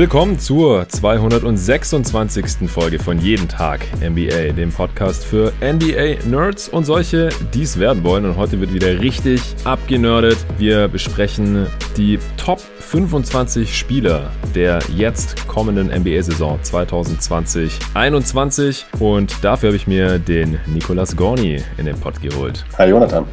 Willkommen zur 226. Folge von Jeden Tag NBA, dem Podcast für NBA-Nerds und solche, die es werden wollen. Und heute wird wieder richtig abgenördet. Wir besprechen die Top 25 Spieler der jetzt kommenden NBA-Saison 2020-21. Und dafür habe ich mir den Nicolas Gorni in den Pod geholt. Hi Jonathan.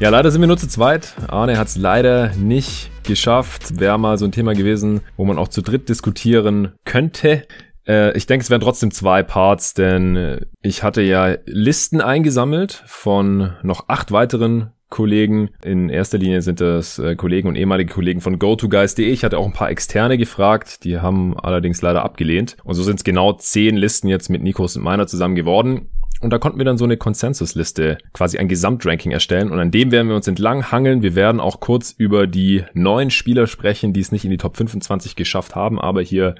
Ja, leider sind wir nur zu zweit. Arne hat es leider nicht geschafft. Wäre mal so ein Thema gewesen, wo man auch zu dritt diskutieren könnte. Äh, ich denke, es wären trotzdem zwei Parts, denn äh, ich hatte ja Listen eingesammelt von noch acht weiteren Kollegen. In erster Linie sind das äh, Kollegen und ehemalige Kollegen von GoToGuys.de. Ich hatte auch ein paar externe gefragt, die haben allerdings leider abgelehnt. Und so sind es genau zehn Listen jetzt mit Nikos und meiner zusammen geworden. Und da konnten wir dann so eine Konsensusliste, quasi ein Gesamtranking erstellen. Und an dem werden wir uns entlang hangeln. Wir werden auch kurz über die neuen Spieler sprechen, die es nicht in die Top 25 geschafft haben, aber hier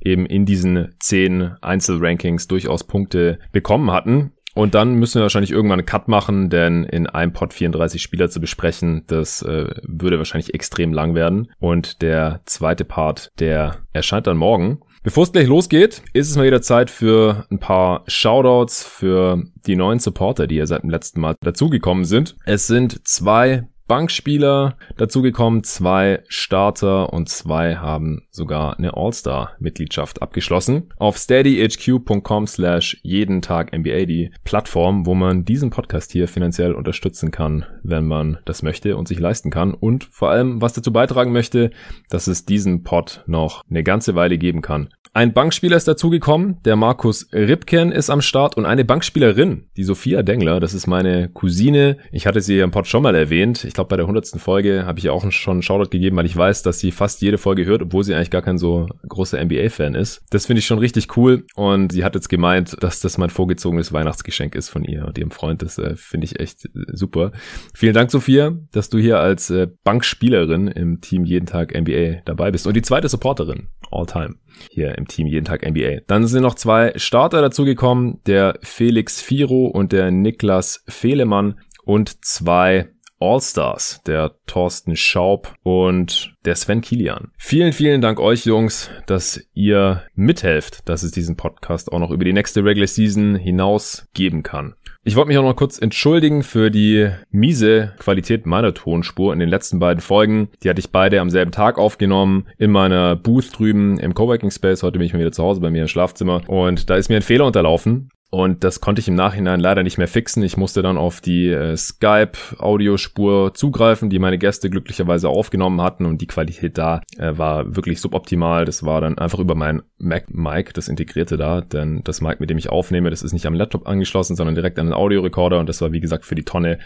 eben in diesen zehn Einzelrankings durchaus Punkte bekommen hatten. Und dann müssen wir wahrscheinlich irgendwann einen Cut machen, denn in einem Pod 34 Spieler zu besprechen, das äh, würde wahrscheinlich extrem lang werden. Und der zweite Part, der erscheint dann morgen. Bevor es gleich losgeht, ist es mal wieder Zeit für ein paar Shoutouts für die neuen Supporter, die ja seit dem letzten Mal dazugekommen sind. Es sind zwei Bankspieler dazugekommen, zwei Starter und zwei haben sogar eine All-Star-Mitgliedschaft abgeschlossen. Auf steadyhq.com slash jeden Tag NBA, die Plattform, wo man diesen Podcast hier finanziell unterstützen kann, wenn man das möchte und sich leisten kann und vor allem was dazu beitragen möchte, dass es diesen Pod noch eine ganze Weile geben kann. Ein Bankspieler ist dazugekommen, der Markus Ripken ist am Start und eine Bankspielerin, die Sophia Dengler, das ist meine Cousine. Ich hatte sie im Pod schon mal erwähnt. Ich glaube, bei der 100. Folge habe ich ihr auch schon einen Shoutout gegeben, weil ich weiß, dass sie fast jede Folge hört, obwohl sie eigentlich gar kein so großer NBA-Fan ist. Das finde ich schon richtig cool und sie hat jetzt gemeint, dass das mein vorgezogenes Weihnachtsgeschenk ist von ihr und ihrem Freund. Das äh, finde ich echt äh, super. Vielen Dank, Sophia, dass du hier als äh, Bankspielerin im Team Jeden Tag NBA dabei bist und die zweite Supporterin all time hier im Team jeden Tag NBA. Dann sind noch zwei Starter dazugekommen, der Felix Firo und der Niklas Fehlemann und zwei All-Stars, der Thorsten Schaub und der Sven Kilian. Vielen, vielen Dank euch Jungs, dass ihr mithelft, dass es diesen Podcast auch noch über die nächste Regular Season hinaus geben kann. Ich wollte mich auch noch kurz entschuldigen für die miese Qualität meiner Tonspur in den letzten beiden Folgen. Die hatte ich beide am selben Tag aufgenommen in meiner Booth drüben im Coworking Space. Heute bin ich mal wieder zu Hause bei mir im Schlafzimmer und da ist mir ein Fehler unterlaufen. Und das konnte ich im Nachhinein leider nicht mehr fixen. Ich musste dann auf die äh, Skype-Audiospur zugreifen, die meine Gäste glücklicherweise aufgenommen hatten. Und die Qualität da äh, war wirklich suboptimal. Das war dann einfach über mein Mac-Mic, das integrierte da. Denn das Mic, mit dem ich aufnehme, das ist nicht am Laptop angeschlossen, sondern direkt an den Audiorekorder. Und das war, wie gesagt, für die Tonne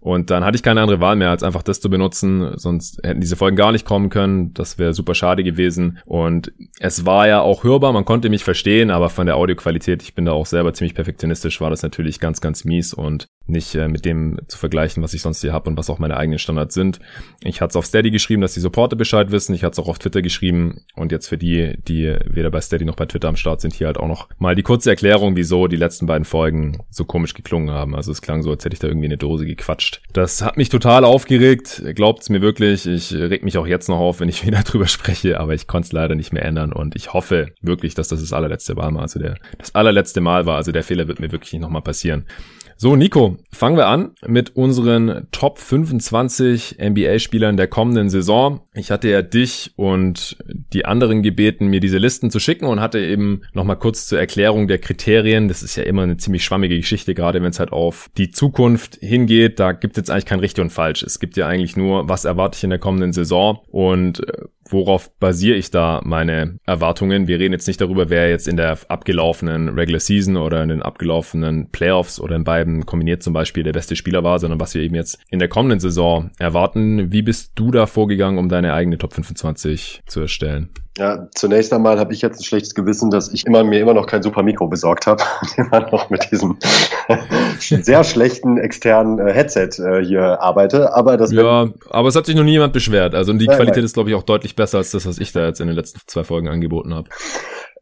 und dann hatte ich keine andere Wahl mehr, als einfach das zu benutzen. Sonst hätten diese Folgen gar nicht kommen können. Das wäre super schade gewesen. Und es war ja auch hörbar, man konnte mich verstehen, aber von der Audioqualität, ich bin da auch selber ziemlich perfektionistisch, war das natürlich ganz, ganz mies und nicht äh, mit dem zu vergleichen, was ich sonst hier habe und was auch meine eigenen Standards sind. Ich hatte es auf Steady geschrieben, dass die Supporter Bescheid wissen. Ich hatte es auch auf Twitter geschrieben. Und jetzt für die, die weder bei Steady noch bei Twitter am Start sind, hier halt auch noch mal die kurze Erklärung, wieso die letzten beiden Folgen so komisch geklungen haben. Also es klang so, als hätte ich da irgendwie eine Dose gequatscht gequatscht. Das hat mich total aufgeregt. Glaubt's mir wirklich. Ich reg mich auch jetzt noch auf, wenn ich wieder drüber spreche, aber ich konnte es leider nicht mehr ändern und ich hoffe wirklich, dass das das allerletzte Mal war. Also der, das allerletzte Mal war. Also der Fehler wird mir wirklich nicht nochmal passieren. So, Nico, fangen wir an mit unseren Top 25 NBA-Spielern der kommenden Saison. Ich hatte ja dich und die anderen gebeten, mir diese Listen zu schicken und hatte eben nochmal kurz zur Erklärung der Kriterien. Das ist ja immer eine ziemlich schwammige Geschichte, gerade wenn es halt auf die Zukunft hingeht. Da gibt es jetzt eigentlich kein richtig und falsch. Es gibt ja eigentlich nur, was erwarte ich in der kommenden Saison und äh, worauf basiere ich da meine Erwartungen? Wir reden jetzt nicht darüber, wer jetzt in der abgelaufenen Regular Season oder in den abgelaufenen Playoffs oder in beiden kombiniert zum Beispiel der beste Spieler war, sondern was wir eben jetzt in der kommenden Saison erwarten. Wie bist du da vorgegangen, um deine eigene Top 25 zu erstellen? Ja, zunächst einmal habe ich jetzt ein schlechtes Gewissen, dass ich immer mir immer noch kein super Mikro besorgt habe, immer noch mit diesem sehr schlechten externen äh, Headset äh, hier arbeite. Aber das ja, aber es hat sich noch nie jemand beschwert. Also die nein, Qualität nein. ist glaube ich auch deutlich besser als das, was ich da jetzt in den letzten zwei Folgen angeboten habe.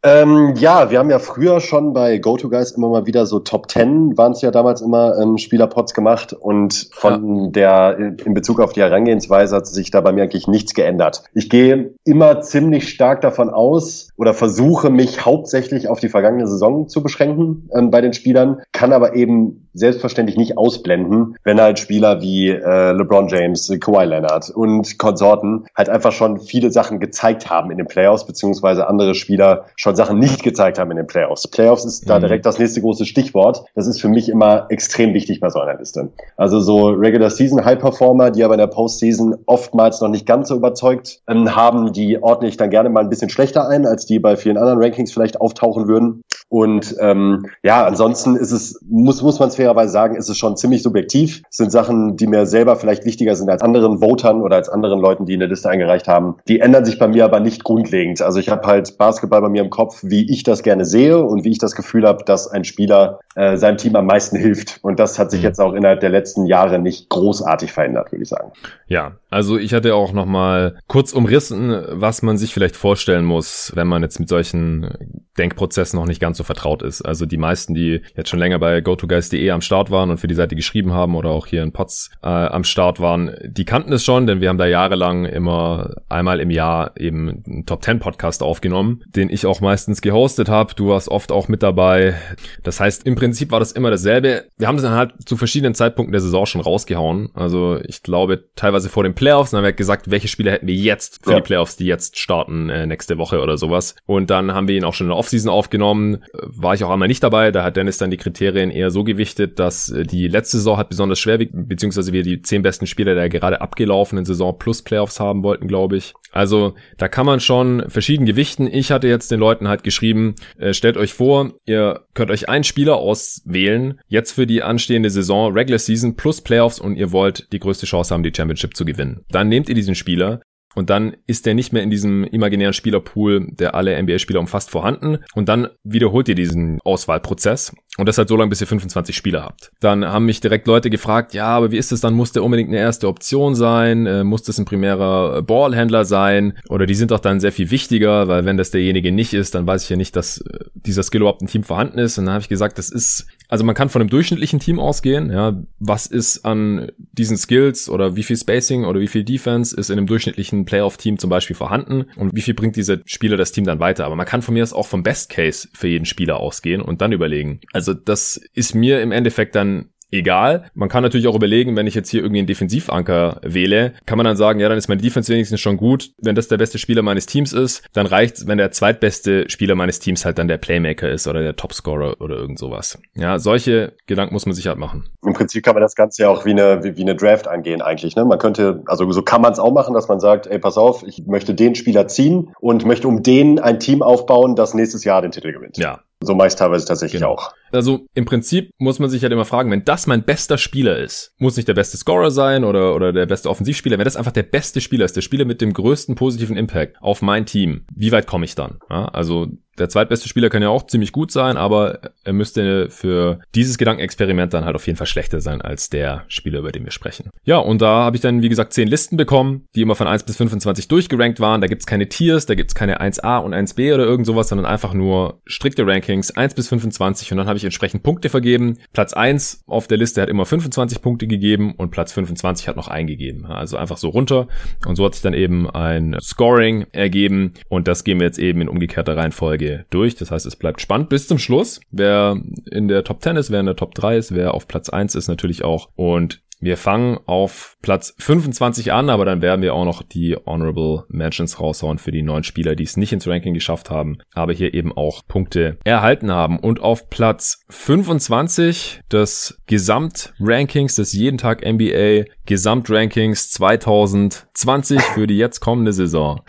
Ähm, ja, wir haben ja früher schon bei GoToGuys immer mal wieder so Top 10 waren es ja damals immer ähm, Spielerpots gemacht und von ja. der in Bezug auf die Herangehensweise hat sich da bei mir eigentlich nichts geändert. Ich gehe immer ziemlich stark davon aus oder versuche mich hauptsächlich auf die vergangene Saison zu beschränken ähm, bei den Spielern, kann aber eben selbstverständlich nicht ausblenden, wenn halt Spieler wie äh, LeBron James, Kawhi Leonard und Konsorten halt einfach schon viele Sachen gezeigt haben in den Playoffs, beziehungsweise andere Spieler schon Sachen nicht gezeigt haben in den Playoffs. Playoffs ist mhm. da direkt das nächste große Stichwort. Das ist für mich immer extrem wichtig bei so einer Liste. Also so Regular Season High Performer, die aber in der Postseason oftmals noch nicht ganz so überzeugt ähm, haben, die ordne ich dann gerne mal ein bisschen schlechter ein, als die bei vielen anderen Rankings vielleicht auftauchen würden. Und ähm, ja, ansonsten ist es, muss, muss man es fairerweise sagen, ist es schon ziemlich subjektiv. Es sind Sachen, die mir selber vielleicht wichtiger sind als anderen Votern oder als anderen Leuten, die eine Liste eingereicht haben. Die ändern sich bei mir aber nicht grundlegend. Also ich habe halt Basketball bei mir im Kopf, wie ich das gerne sehe und wie ich das Gefühl habe, dass ein Spieler äh, seinem Team am meisten hilft. Und das hat sich mhm. jetzt auch innerhalb der letzten Jahre nicht großartig verändert, würde ich sagen. Ja, also ich hatte auch noch mal kurz umrissen, was man sich vielleicht vorstellen muss, wenn man jetzt mit solchen Denkprozessen noch nicht ganz so vertraut ist. Also die meisten, die jetzt schon länger bei GoToGuys.de am Start waren und für die Seite geschrieben haben oder auch hier in Pots äh, am Start waren, die kannten es schon, denn wir haben da jahrelang immer einmal im Jahr eben einen Top 10 Podcast aufgenommen, den ich auch meistens gehostet habe. Du warst oft auch mit dabei. Das heißt, im Prinzip war das immer dasselbe. Wir haben das dann halt zu verschiedenen Zeitpunkten der Saison schon rausgehauen. Also ich glaube teilweise vor den Playoffs, dann haben wir gesagt, welche Spieler hätten wir jetzt für ja. die Playoffs, die jetzt starten äh, nächste Woche oder sowas. Und dann haben wir ihn auch schon in der Offseason aufgenommen. War ich auch einmal nicht dabei. Da hat Dennis dann die Kriterien eher so gewichtet, dass äh, die letzte Saison hat besonders schwer, beziehungsweise wir die zehn besten Spieler der gerade abgelaufenen Saison plus Playoffs haben wollten, glaube ich. Also da kann man schon verschieden gewichten. Ich hatte jetzt den Leuten halt geschrieben, äh, stellt euch vor, ihr könnt euch einen Spieler auswählen, jetzt für die anstehende Saison, Regular Season plus Playoffs und ihr wollt die größte Chance haben, die Championship zu gewinnen. Dann nehmt ihr diesen Spieler, und dann ist der nicht mehr in diesem imaginären Spielerpool, der alle NBA-Spieler umfasst, vorhanden. Und dann wiederholt ihr diesen Auswahlprozess. Und das halt so lange, bis ihr 25 Spieler habt. Dann haben mich direkt Leute gefragt, ja, aber wie ist das dann? Muss der unbedingt eine erste Option sein? Äh, muss das ein primärer Ballhändler sein? Oder die sind doch dann sehr viel wichtiger, weil wenn das derjenige nicht ist, dann weiß ich ja nicht, dass äh, dieser Skill überhaupt ein Team vorhanden ist. Und dann habe ich gesagt, das ist also man kann von einem durchschnittlichen Team ausgehen, ja, was ist an diesen Skills oder wie viel Spacing oder wie viel Defense ist in einem durchschnittlichen Playoff-Team zum Beispiel vorhanden und wie viel bringt dieser Spieler das Team dann weiter. Aber man kann von mir aus auch vom Best Case für jeden Spieler ausgehen und dann überlegen. Also das ist mir im Endeffekt dann egal. Man kann natürlich auch überlegen, wenn ich jetzt hier irgendwie einen Defensivanker wähle, kann man dann sagen, ja, dann ist meine Defense wenigstens schon gut. Wenn das der beste Spieler meines Teams ist, dann reicht's, wenn der zweitbeste Spieler meines Teams halt dann der Playmaker ist oder der Topscorer oder irgend sowas. Ja, solche Gedanken muss man sich halt machen. Im Prinzip kann man das Ganze ja auch wie eine, wie, wie eine Draft angehen eigentlich. Ne? Man könnte, also so kann man es auch machen, dass man sagt, ey, pass auf, ich möchte den Spieler ziehen und möchte um den ein Team aufbauen, das nächstes Jahr den Titel gewinnt. Ja, so meist teilweise tatsächlich genau. auch. Also im Prinzip muss man sich halt immer fragen, wenn das mein bester Spieler ist, muss nicht der beste Scorer sein oder, oder der beste Offensivspieler, wenn das einfach der beste Spieler ist, der Spieler mit dem größten positiven Impact auf mein Team, wie weit komme ich dann? Ja, also der zweitbeste Spieler kann ja auch ziemlich gut sein, aber er müsste für dieses Gedankenexperiment dann halt auf jeden Fall schlechter sein als der Spieler, über den wir sprechen. Ja, und da habe ich dann, wie gesagt, zehn Listen bekommen, die immer von 1 bis 25 durchgerankt waren. Da gibt's keine Tiers, da gibt's keine 1a und 1b oder irgend sowas, sondern einfach nur strikte Rankings, 1 bis 25 und dann habe ich entsprechend Punkte vergeben. Platz 1 auf der Liste hat immer 25 Punkte gegeben und Platz 25 hat noch eingegeben. Also einfach so runter und so hat sich dann eben ein Scoring ergeben und das gehen wir jetzt eben in umgekehrter Reihenfolge Serie durch. Das heißt, es bleibt spannend bis zum Schluss. Wer in der Top 10 ist, wer in der Top 3 ist, wer auf Platz 1 ist natürlich auch. Und wir fangen auf Platz 25 an, aber dann werden wir auch noch die Honorable Mentions raushauen für die neun Spieler, die es nicht ins Ranking geschafft haben, aber hier eben auch Punkte erhalten haben. Und auf Platz 25 des Gesamtrankings des jeden Tag NBA Gesamtrankings 2020 für die jetzt kommende Saison.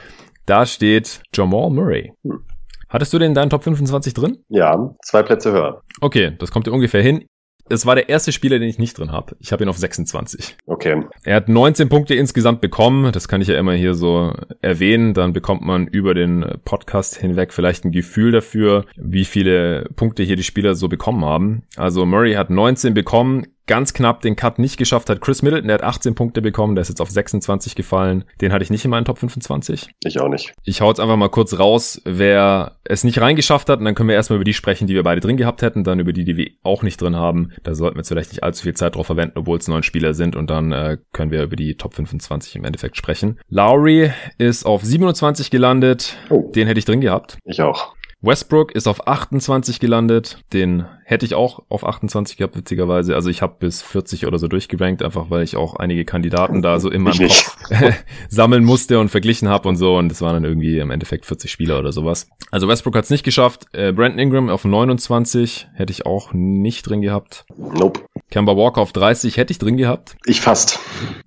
Da steht Jamal Murray. Hattest du den in deinen Top 25 drin? Ja, zwei Plätze höher. Okay, das kommt dir ungefähr hin. Es war der erste Spieler, den ich nicht drin habe. Ich habe ihn auf 26. Okay. Er hat 19 Punkte insgesamt bekommen. Das kann ich ja immer hier so erwähnen. Dann bekommt man über den Podcast hinweg vielleicht ein Gefühl dafür, wie viele Punkte hier die Spieler so bekommen haben. Also Murray hat 19 bekommen ganz knapp den Cut nicht geschafft hat. Chris Middleton, der hat 18 Punkte bekommen, der ist jetzt auf 26 gefallen. Den hatte ich nicht in meinen Top 25. Ich auch nicht. Ich hau jetzt einfach mal kurz raus, wer es nicht reingeschafft hat und dann können wir erstmal über die sprechen, die wir beide drin gehabt hätten, dann über die, die wir auch nicht drin haben. Da sollten wir jetzt vielleicht nicht allzu viel Zeit drauf verwenden, obwohl es neun Spieler sind und dann äh, können wir über die Top 25 im Endeffekt sprechen. Lowry ist auf 27 gelandet. Oh. Den hätte ich drin gehabt. Ich auch. Westbrook ist auf 28 gelandet. Den hätte ich auch auf 28 gehabt, witzigerweise. Also ich habe bis 40 oder so durchgerankt, einfach weil ich auch einige Kandidaten da so in meinem Kopf sammeln musste und verglichen habe und so. Und das waren dann irgendwie im Endeffekt 40 Spieler oder sowas. Also Westbrook hat es nicht geschafft. Äh, Brandon Ingram auf 29 hätte ich auch nicht drin gehabt. Nope. Kemba Walker auf 30 hätte ich drin gehabt. Ich fast.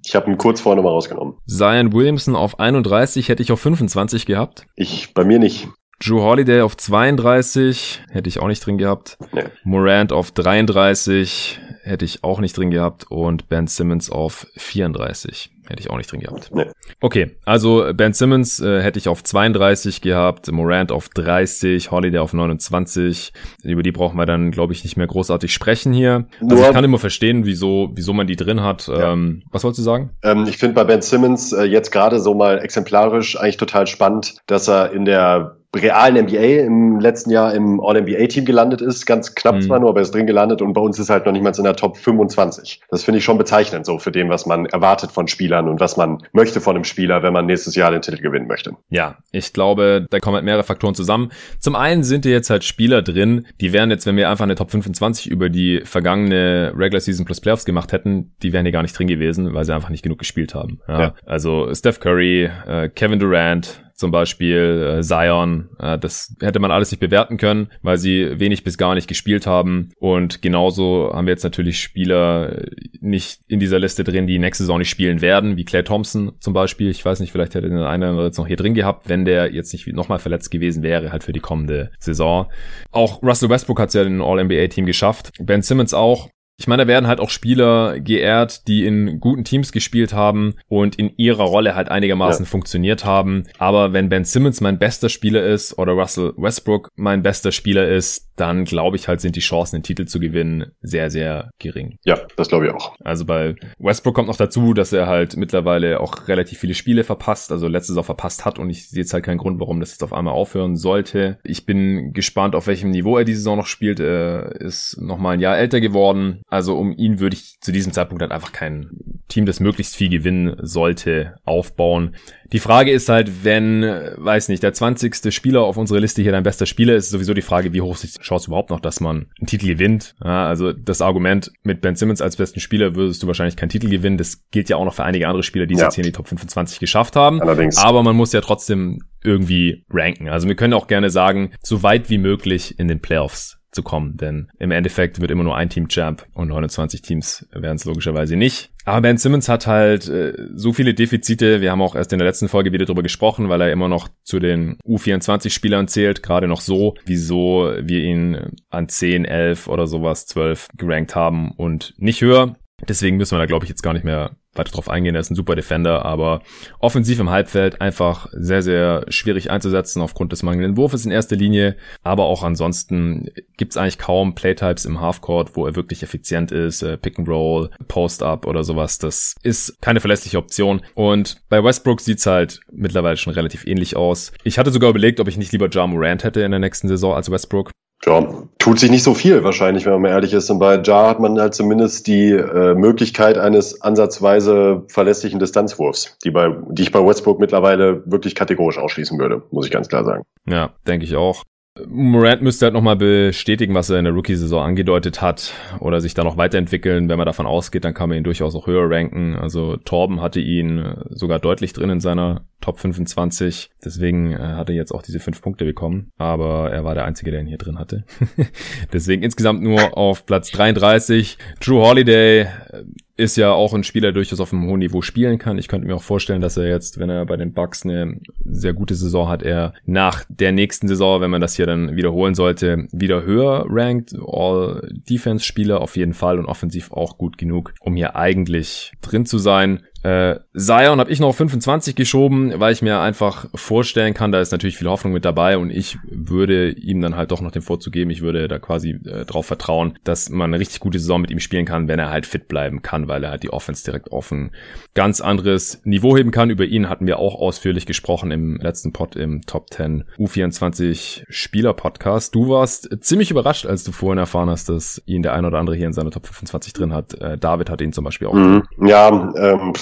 Ich habe ihn kurz vorne mal rausgenommen. Zion Williamson auf 31 hätte ich auf 25 gehabt. Ich bei mir nicht. Drew Holiday auf 32, hätte ich auch nicht drin gehabt. Nee. Morant auf 33, hätte ich auch nicht drin gehabt. Und Ben Simmons auf 34. Hätte ich auch nicht drin gehabt. Nee. Okay, also Ben Simmons äh, hätte ich auf 32 gehabt, Morant auf 30, Holiday auf 29. Über die brauchen wir dann, glaube ich, nicht mehr großartig sprechen hier. Also Nur, ich kann immer verstehen, wieso, wieso man die drin hat. Ja. Ähm, was wolltest du sagen? Ähm, ich finde bei Ben Simmons äh, jetzt gerade so mal exemplarisch eigentlich total spannend, dass er in der realen NBA im letzten Jahr im All-NBA-Team gelandet ist. Ganz knapp mhm. zwar nur, aber er ist drin gelandet und bei uns ist halt noch nicht mal in der Top 25. Das finde ich schon bezeichnend so für dem, was man erwartet von Spielern und was man möchte von einem Spieler, wenn man nächstes Jahr den Titel gewinnen möchte. Ja, ich glaube, da kommen halt mehrere Faktoren zusammen. Zum einen sind hier jetzt halt Spieler drin, die wären jetzt, wenn wir einfach eine Top 25 über die vergangene Regular Season plus Playoffs gemacht hätten, die wären hier gar nicht drin gewesen, weil sie einfach nicht genug gespielt haben. Ja, ja. Also Steph Curry, äh, Kevin Durant, zum Beispiel äh, Zion. Äh, das hätte man alles nicht bewerten können, weil sie wenig bis gar nicht gespielt haben. Und genauso haben wir jetzt natürlich Spieler nicht in dieser Liste drin, die nächste Saison nicht spielen werden, wie Claire Thompson zum Beispiel. Ich weiß nicht, vielleicht hätte der eine oder andere jetzt noch hier drin gehabt, wenn der jetzt nicht nochmal verletzt gewesen wäre, halt für die kommende Saison. Auch Russell Westbrook hat es ja in den All-NBA-Team geschafft. Ben Simmons auch. Ich meine, da werden halt auch Spieler geehrt, die in guten Teams gespielt haben und in ihrer Rolle halt einigermaßen ja. funktioniert haben. Aber wenn Ben Simmons mein bester Spieler ist oder Russell Westbrook mein bester Spieler ist, dann glaube ich halt, sind die Chancen, den Titel zu gewinnen, sehr, sehr gering. Ja, das glaube ich auch. Also bei Westbrook kommt noch dazu, dass er halt mittlerweile auch relativ viele Spiele verpasst, also letztes auch verpasst hat und ich sehe jetzt halt keinen Grund, warum das jetzt auf einmal aufhören sollte. Ich bin gespannt, auf welchem Niveau er diese Saison noch spielt. Er ist noch mal ein Jahr älter geworden also um ihn würde ich zu diesem Zeitpunkt halt einfach kein Team, das möglichst viel gewinnen sollte, aufbauen. Die Frage ist halt, wenn, weiß nicht, der 20. Spieler auf unserer Liste hier dein bester Spieler ist, sowieso die Frage, wie hoch ist die Chance überhaupt noch, dass man einen Titel gewinnt. Ja, also das Argument mit Ben Simmons als besten Spieler würdest du wahrscheinlich keinen Titel gewinnen. Das gilt ja auch noch für einige andere Spieler, die es ja. jetzt hier in die Top 25 geschafft haben. Allerdings. Aber man muss ja trotzdem irgendwie ranken. Also wir können auch gerne sagen, so weit wie möglich in den Playoffs zu kommen, denn im Endeffekt wird immer nur ein Team Champ und 29 Teams werden es logischerweise nicht. Aber Ben Simmons hat halt äh, so viele Defizite. Wir haben auch erst in der letzten Folge wieder drüber gesprochen, weil er immer noch zu den U24-Spielern zählt, gerade noch so, wieso wir ihn an 10, 11 oder sowas, 12 gerankt haben und nicht höher. Deswegen müssen wir da, glaube ich, jetzt gar nicht mehr weiter drauf eingehen. Er ist ein super Defender, aber offensiv im Halbfeld einfach sehr, sehr schwierig einzusetzen aufgrund des mangelnden Wurfes in erster Linie. Aber auch ansonsten gibt es eigentlich kaum Playtypes im Halfcourt, wo er wirklich effizient ist. Äh, Pick and Roll, Post-Up oder sowas. Das ist keine verlässliche Option. Und bei Westbrook sieht's halt mittlerweile schon relativ ähnlich aus. Ich hatte sogar überlegt, ob ich nicht lieber Ja Morant hätte in der nächsten Saison als Westbrook ja, tut sich nicht so viel wahrscheinlich, wenn man ehrlich ist. Und bei Jar hat man halt zumindest die äh, Möglichkeit eines ansatzweise verlässlichen Distanzwurfs, die, bei, die ich bei Westbrook mittlerweile wirklich kategorisch ausschließen würde, muss ich ganz klar sagen. Ja, denke ich auch. Morant müsste halt nochmal bestätigen, was er in der Rookie-Saison angedeutet hat oder sich da noch weiterentwickeln. Wenn man davon ausgeht, dann kann man ihn durchaus auch höher ranken. Also Torben hatte ihn sogar deutlich drin in seiner Top 25. Deswegen äh, hat er jetzt auch diese fünf Punkte bekommen. Aber er war der Einzige, der ihn hier drin hatte. Deswegen insgesamt nur auf Platz 33. Drew Holiday ist ja auch ein Spieler, der durchaus auf einem hohen Niveau spielen kann. Ich könnte mir auch vorstellen, dass er jetzt, wenn er bei den Bucks eine sehr gute Saison hat, er nach der nächsten Saison, wenn man das hier dann wiederholen sollte, wieder höher rankt. All-Defense-Spieler auf jeden Fall und offensiv auch gut genug, um hier eigentlich drin zu sein. Äh, Zion habe ich noch auf 25 geschoben, weil ich mir einfach vorstellen kann, da ist natürlich viel Hoffnung mit dabei und ich würde ihm dann halt doch noch den Vorzug geben. Ich würde da quasi äh, darauf vertrauen, dass man eine richtig gute Saison mit ihm spielen kann, wenn er halt fit bleiben kann, weil er halt die Offense direkt offen ganz anderes Niveau heben kann. Über ihn hatten wir auch ausführlich gesprochen im letzten Pod im Top 10 U24 Spieler Podcast. Du warst ziemlich überrascht, als du vorhin erfahren hast, dass ihn der ein oder andere hier in seiner Top 25 drin hat. Äh, David hat ihn zum Beispiel auch. Mhm. Ja, ähm,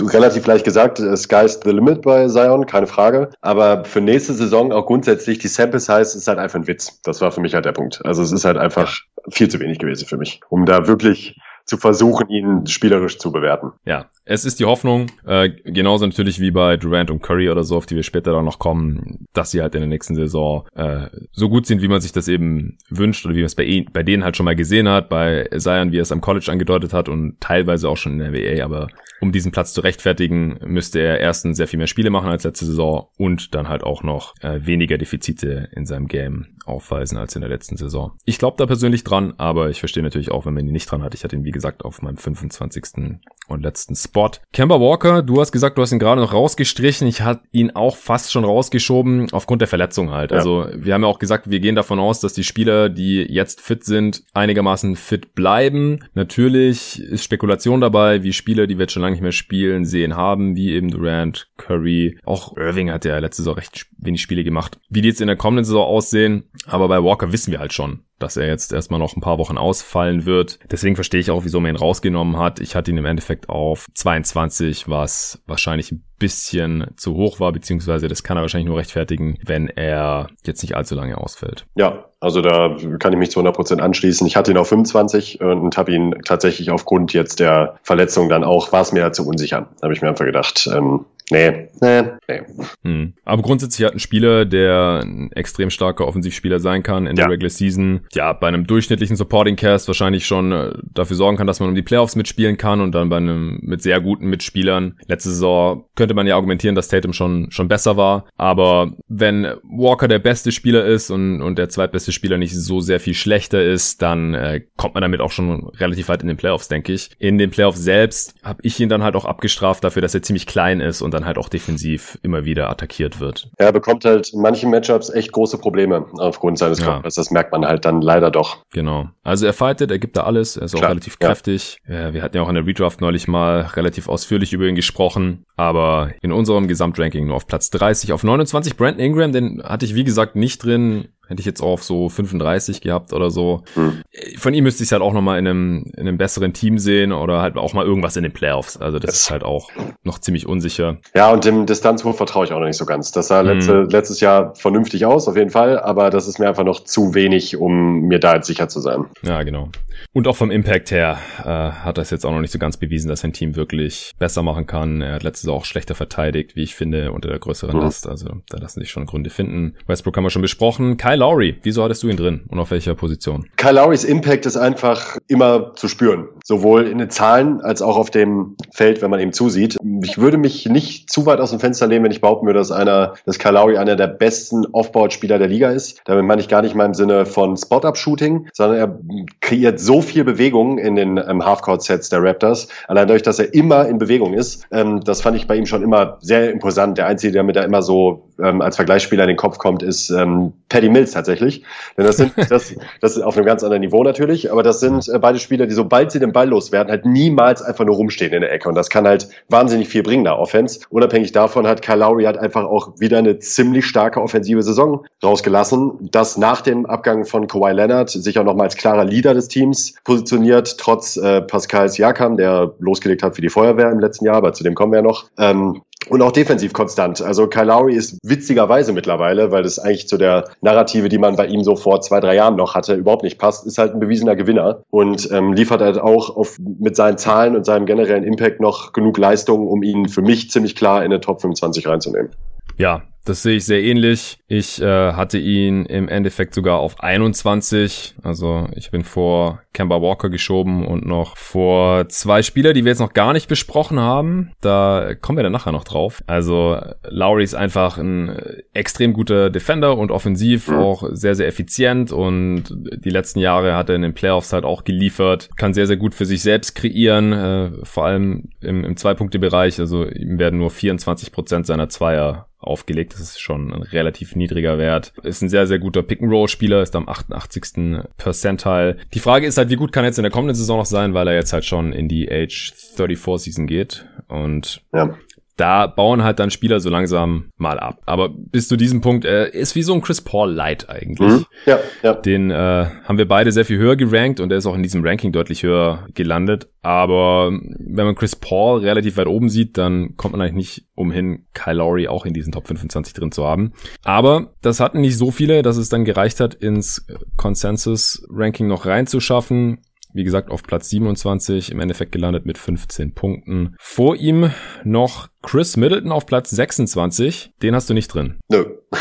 relativ leicht gesagt, äh, sky's the limit bei Zion, keine Frage. Aber für nächste Saison auch grundsätzlich, die Sample Size ist halt einfach ein Witz. Das war für mich halt der Punkt. Also es ist halt einfach viel zu wenig gewesen für mich, um da wirklich zu versuchen, ihn spielerisch zu bewerten. Ja, es ist die Hoffnung, äh, genauso natürlich wie bei Durant und Curry oder so, auf die wir später dann noch kommen, dass sie halt in der nächsten Saison äh, so gut sind, wie man sich das eben wünscht oder wie man es bei, bei denen halt schon mal gesehen hat, bei Zion, wie er es am College angedeutet hat und teilweise auch schon in der WA, aber um diesen Platz zu rechtfertigen, müsste er erstens sehr viel mehr Spiele machen als letzte Saison und dann halt auch noch äh, weniger Defizite in seinem Game aufweisen als in der letzten Saison. Ich glaube da persönlich dran, aber ich verstehe natürlich auch, wenn man ihn nicht dran hat. Ich hatte ihn, wie gesagt, auf meinem 25. und letzten Spot. Kemba Walker, du hast gesagt, du hast ihn gerade noch rausgestrichen. Ich hatte ihn auch fast schon rausgeschoben, aufgrund der Verletzung halt. Ja. Also wir haben ja auch gesagt, wir gehen davon aus, dass die Spieler, die jetzt fit sind, einigermaßen fit bleiben. Natürlich ist Spekulation dabei, wie Spieler, die wir jetzt schon lange nicht mehr spielen, sehen haben, wie eben Durant, Curry. Auch Irving hat ja letzte Saison recht wenig Spiele gemacht. Wie die jetzt in der kommenden Saison aussehen, aber bei Walker wissen wir halt schon, dass er jetzt erstmal noch ein paar Wochen ausfallen wird. Deswegen verstehe ich auch, wieso man ihn rausgenommen hat. Ich hatte ihn im Endeffekt auf 22, was wahrscheinlich ein bisschen zu hoch war, beziehungsweise das kann er wahrscheinlich nur rechtfertigen, wenn er jetzt nicht allzu lange ausfällt. Ja, also da kann ich mich zu 100 Prozent anschließen. Ich hatte ihn auf 25 und habe ihn tatsächlich aufgrund jetzt der Verletzung dann auch, war es mir halt zu unsicher. Habe ich mir einfach gedacht, ähm, Nee, nee, nee. Hm. Aber grundsätzlich hat ein Spieler, der ein extrem starker Offensivspieler sein kann in ja. der Regular Season, ja, bei einem durchschnittlichen Supporting Cast wahrscheinlich schon äh, dafür sorgen kann, dass man um die Playoffs mitspielen kann und dann bei einem mit sehr guten Mitspielern. Letzte Saison könnte man ja argumentieren, dass Tatum schon, schon besser war. Aber wenn Walker der beste Spieler ist und, und der zweitbeste Spieler nicht so sehr viel schlechter ist, dann äh, kommt man damit auch schon relativ weit in den Playoffs, denke ich. In den Playoffs selbst habe ich ihn dann halt auch abgestraft dafür, dass er ziemlich klein ist und dann halt auch defensiv immer wieder attackiert wird. Er bekommt halt in manchen Matchups echt große Probleme aufgrund seines ja. Körpers. Das merkt man halt dann leider doch. Genau. Also er fightet, er gibt da alles, er ist Klar. auch relativ ja. kräftig. Wir hatten ja auch in der Redraft neulich mal relativ ausführlich über ihn gesprochen, aber in unserem Gesamtranking nur auf Platz 30. Auf 29 Brandon Ingram, den hatte ich wie gesagt nicht drin. Hätte ich jetzt auch auf so 35 gehabt oder so. Hm. Von ihm müsste ich es halt auch nochmal in einem, in einem besseren Team sehen oder halt auch mal irgendwas in den Playoffs. Also das, das ist halt auch noch ziemlich unsicher. Ja, und dem Distanzwurf vertraue ich auch noch nicht so ganz. Das sah letzte, hm. letztes Jahr vernünftig aus, auf jeden Fall, aber das ist mir einfach noch zu wenig, um mir da jetzt sicher zu sein. Ja, genau. Und auch vom Impact her äh, hat das jetzt auch noch nicht so ganz bewiesen, dass sein Team wirklich besser machen kann. Er hat letztes Jahr auch schlechter verteidigt, wie ich finde, unter der größeren hm. Last. Also da lassen sich schon Gründe finden. Westbrook haben wir schon besprochen. Kyle Lowry, wieso hattest du ihn drin und auf welcher Position? Kyle Lowrys Impact ist einfach immer zu spüren. Sowohl in den Zahlen als auch auf dem Feld, wenn man ihm zusieht. Ich würde mich nicht zu weit aus dem Fenster lehnen, wenn ich behaupten würde, dass einer, dass Kyle Lowry einer der besten Off-Board-Spieler der Liga ist. Damit meine ich gar nicht mal im Sinne von Spot-Up-Shooting, sondern er kreiert so viel Bewegung in den ähm, Half-Court-Sets der Raptors. Allein dadurch, dass er immer in Bewegung ist. Ähm, das fand ich bei ihm schon immer sehr imposant. Der Einzige, der mir da immer so ähm, als Vergleichsspieler in den Kopf kommt, ist ähm, Paddy Mills tatsächlich natürlich. Denn das sind, das, das ist auf einem ganz anderen Niveau natürlich, aber das sind äh, beide Spieler, die sobald sie den Ball loswerden, halt niemals einfach nur rumstehen in der Ecke. Und das kann halt wahnsinnig viel bringen, da Offense. Unabhängig davon hat Kyle Lowry halt einfach auch wieder eine ziemlich starke offensive Saison rausgelassen, das nach dem Abgang von Kawhi Leonard sich auch nochmal als klarer Leader des Teams positioniert, trotz äh, Pascal Siakam, der losgelegt hat für die Feuerwehr im letzten Jahr, aber zu dem kommen wir ja noch. Ähm, und auch defensiv konstant. Also Kyle Lowry ist witzigerweise mittlerweile, weil das eigentlich zu der Narrative, die man bei ihm so vor zwei, drei Jahren noch hatte, überhaupt nicht passt, ist halt ein bewiesener Gewinner und ähm, liefert halt auch auf, mit seinen Zahlen und seinem generellen Impact noch genug Leistung, um ihn für mich ziemlich klar in den Top 25 reinzunehmen. Ja, das sehe ich sehr ähnlich. Ich äh, hatte ihn im Endeffekt sogar auf 21. Also ich bin vor Kemba Walker geschoben und noch vor zwei Spieler, die wir jetzt noch gar nicht besprochen haben. Da kommen wir dann nachher noch drauf. Also Lowry ist einfach ein extrem guter Defender und offensiv mhm. auch sehr, sehr effizient und die letzten Jahre hat er in den Playoffs halt auch geliefert. Kann sehr, sehr gut für sich selbst kreieren, äh, vor allem im, im Zwei-Punkte-Bereich. Also ihm werden nur 24 Prozent seiner Zweier aufgelegt. Das ist schon ein relativ niedriger Wert. Ist ein sehr, sehr guter Pick-and-Roll-Spieler, ist am 88. Percentile. Die Frage ist halt, wie gut kann er jetzt in der kommenden Saison noch sein, weil er jetzt halt schon in die Age 34 Season geht. Und ja da bauen halt dann Spieler so langsam mal ab. Aber bis zu diesem Punkt äh, ist wie so ein Chris Paul Light eigentlich. Mhm. Ja, ja. Den äh, haben wir beide sehr viel höher gerankt und er ist auch in diesem Ranking deutlich höher gelandet. Aber wenn man Chris Paul relativ weit oben sieht, dann kommt man eigentlich nicht umhin, Kyle Lowry auch in diesen Top 25 drin zu haben. Aber das hatten nicht so viele, dass es dann gereicht hat, ins Consensus Ranking noch reinzuschaffen wie gesagt, auf Platz 27, im Endeffekt gelandet mit 15 Punkten. Vor ihm noch Chris Middleton auf Platz 26. Den hast du nicht drin. Nö.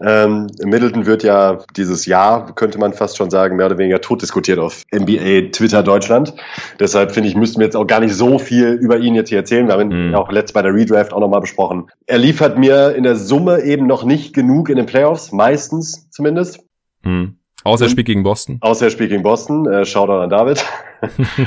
Ähm, Middleton wird ja dieses Jahr, könnte man fast schon sagen, mehr oder weniger tot diskutiert auf NBA Twitter Deutschland. Deshalb finde ich, müssten wir jetzt auch gar nicht so viel über ihn jetzt hier erzählen. Wir haben ihn mhm. auch letzt bei der Redraft auch nochmal besprochen. Er liefert mir in der Summe eben noch nicht genug in den Playoffs, meistens zumindest. Mhm. Außer er spielt gegen Boston. Außer er spielt gegen Boston. Äh, Shoutout an David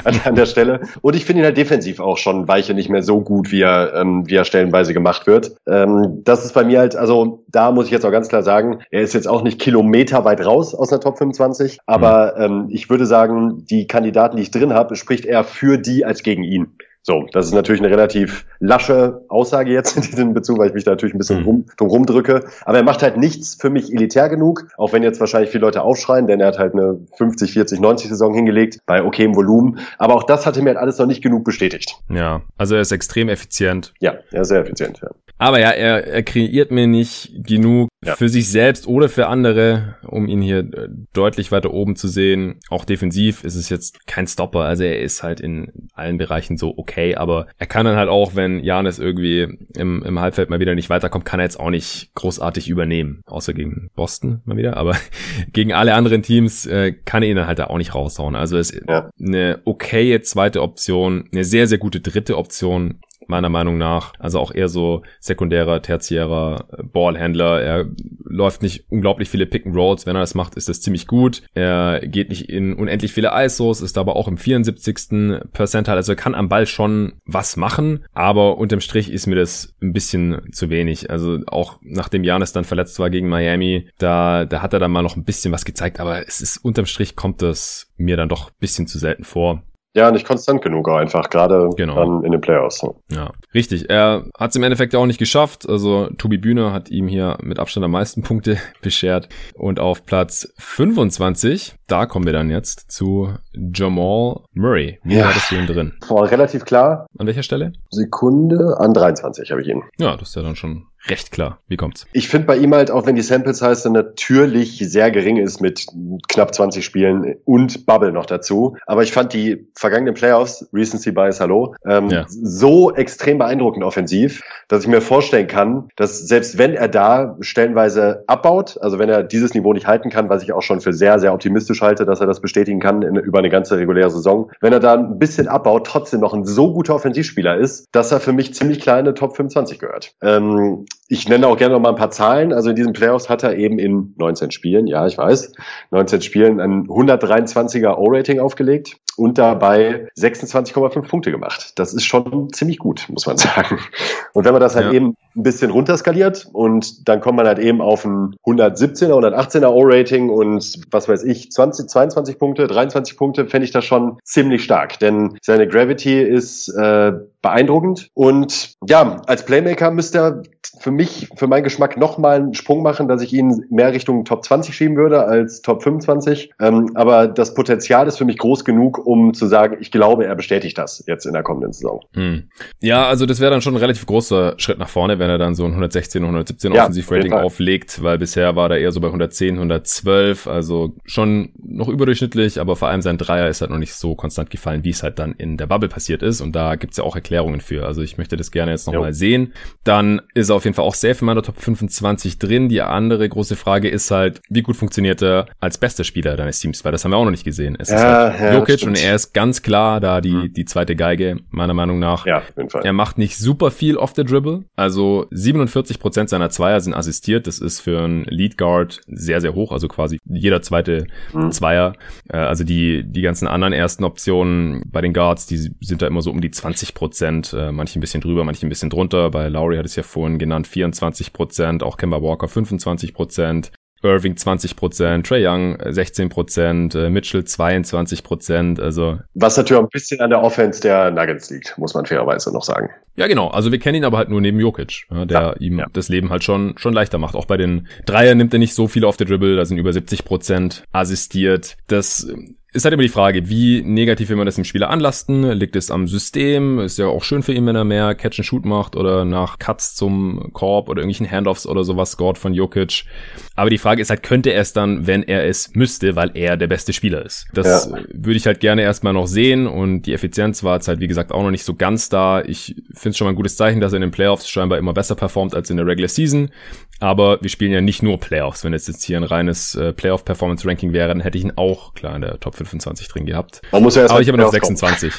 an, an, der Stelle. Und ich finde ihn halt defensiv auch schon weiche nicht mehr so gut, wie er, ähm, wie er stellenweise gemacht wird. Ähm, das ist bei mir halt, also da muss ich jetzt auch ganz klar sagen, er ist jetzt auch nicht kilometerweit raus aus der Top 25, aber mhm. ähm, ich würde sagen, die Kandidaten, die ich drin habe, spricht eher für die als gegen ihn. So, das ist natürlich eine relativ lasche Aussage jetzt in diesem Bezug, weil ich mich da natürlich ein bisschen mhm. rum, drum rumdrücke. Aber er macht halt nichts für mich elitär genug, auch wenn jetzt wahrscheinlich viele Leute aufschreien, denn er hat halt eine 50, 40, 90 Saison hingelegt bei okem Volumen. Aber auch das hatte mir halt alles noch nicht genug bestätigt. Ja, also er ist extrem effizient. Ja, er ist sehr effizient, ja. Aber ja, er, er kreiert mir nicht genug ja. für sich selbst oder für andere, um ihn hier äh, deutlich weiter oben zu sehen. Auch defensiv ist es jetzt kein Stopper. Also er ist halt in allen Bereichen so okay, aber er kann dann halt auch, wenn Janis irgendwie im, im Halbfeld mal wieder nicht weiterkommt, kann er jetzt auch nicht großartig übernehmen. Außer gegen Boston mal wieder. Aber gegen alle anderen Teams äh, kann er ihn dann halt auch nicht raushauen. Also es ist ja. eine okaye zweite Option, eine sehr, sehr gute dritte Option meiner Meinung nach. Also auch eher so sekundärer, tertiärer Ballhändler. Er läuft nicht unglaublich viele Pick and Rolls. Wenn er das macht, ist das ziemlich gut. Er geht nicht in unendlich viele ISOs, ist aber auch im 74. Percentile. Also er kann am Ball schon was machen, aber unterm Strich ist mir das ein bisschen zu wenig. Also auch nachdem Janis dann verletzt war gegen Miami, da, da hat er dann mal noch ein bisschen was gezeigt, aber es ist unterm Strich kommt das mir dann doch ein bisschen zu selten vor. Ja, nicht konstant genug einfach, gerade genau. dann in den Playoffs. Ja, richtig. Er hat es im Endeffekt auch nicht geschafft. Also Tobi Bühne hat ihm hier mit Abstand am meisten Punkte beschert. Und auf Platz 25, da kommen wir dann jetzt zu Jamal Murray. Wie ja. hattest du ihn drin? War relativ klar. An welcher Stelle? Sekunde an 23 habe ich ihn. Ja, das ist ja dann schon recht klar. Wie kommt's? Ich finde bei ihm halt, auch wenn die Sample Size dann natürlich sehr gering ist mit knapp 20 Spielen und Bubble noch dazu, aber ich fand die vergangenen Playoffs, Recency Bias, hallo, ähm, ja. so extrem beeindruckend offensiv, dass ich mir vorstellen kann, dass selbst wenn er da stellenweise abbaut, also wenn er dieses Niveau nicht halten kann, was ich auch schon für sehr, sehr optimistisch halte, dass er das bestätigen kann in, über eine ganze reguläre Saison, wenn er da ein bisschen abbaut, trotzdem noch ein so guter Offensivspieler ist, dass er für mich ziemlich kleine Top 25 gehört. Ähm, ich nenne auch gerne noch mal ein paar Zahlen. Also in diesen Playoffs hat er eben in 19 Spielen, ja, ich weiß, 19 Spielen ein 123er O-Rating aufgelegt und dabei 26,5 Punkte gemacht. Das ist schon ziemlich gut, muss man sagen. Und wenn man das halt ja. eben ein bisschen runterskaliert und dann kommt man halt eben auf ein 117er, 118er O-Rating und was weiß ich, 20, 22 Punkte, 23 Punkte, fände ich das schon ziemlich stark. Denn seine Gravity ist äh, beeindruckend. Und ja, als Playmaker müsste er für mich, für meinen Geschmack nochmal einen Sprung machen, dass ich ihn mehr Richtung Top 20 schieben würde als Top 25. Ähm, aber das Potenzial ist für mich groß genug, um zu sagen, ich glaube, er bestätigt das jetzt in der kommenden Saison. Hm. Ja, also das wäre dann schon ein relativ großer Schritt nach vorne, wenn er dann so ein 116, 117 ja, Offensivrating auflegt, weil bisher war er eher so bei 110, 112, also schon noch überdurchschnittlich, aber vor allem sein Dreier ist halt noch nicht so konstant gefallen, wie es halt dann in der Bubble passiert ist. Und da gibt's ja auch Erklärungen für. Also ich möchte das gerne jetzt nochmal sehen. Dann ist er auf jeden Fall auch safe in meiner Top 25 drin. Die andere große Frage ist halt, wie gut funktioniert er als bester Spieler deines Teams? Weil das haben wir auch noch nicht gesehen. Es ja, ist halt ja, Jokic und er ist ganz klar da die, mhm. die zweite Geige, meiner Meinung nach. Ja, auf jeden Fall. Er macht nicht super viel off the dribble. Also 47 Prozent seiner Zweier sind assistiert. Das ist für einen Lead Guard sehr, sehr hoch. Also quasi jeder zweite mhm. Zweier. Äh, also die, die ganzen anderen ersten Optionen bei den Guards, die sind da immer so um die 20 Prozent. Äh, manche ein bisschen drüber, manche ein bisschen drunter. Bei Lowry hat es ja vorhin genannt, 24 Prozent. Auch Kemba Walker 25 Prozent. Irving 20 Prozent, Trey Young 16 Prozent, äh, Mitchell 22 Prozent, also. Was natürlich auch ein bisschen an der Offense der Nuggets liegt, muss man fairerweise noch sagen. Ja, genau. Also wir kennen ihn aber halt nur neben Jokic, ja, der ja, ihm ja. das Leben halt schon, schon leichter macht. Auch bei den Dreier nimmt er nicht so viel auf der Dribble, da sind über 70 Prozent assistiert. Das ist halt immer die Frage, wie negativ will man das dem Spieler anlasten? Liegt es am System? Ist ja auch schön für ihn, wenn er mehr Catch and Shoot macht oder nach Cuts zum Korb oder irgendwelchen Handoffs oder sowas scored von Jokic. Aber die Frage ist halt, könnte er es dann, wenn er es müsste, weil er der beste Spieler ist? Das ja. würde ich halt gerne erstmal noch sehen und die Effizienz war jetzt halt, wie gesagt, auch noch nicht so ganz da. Ich finde es schon mal ein gutes Zeichen, dass er in den Playoffs scheinbar immer besser performt als in der Regular Season. Aber wir spielen ja nicht nur Playoffs. Wenn es jetzt hier ein reines äh, Playoff-Performance-Ranking wäre, dann hätte ich ihn auch klar in der Top 25 drin gehabt. Man muss ja erst Aber ich habe noch 26.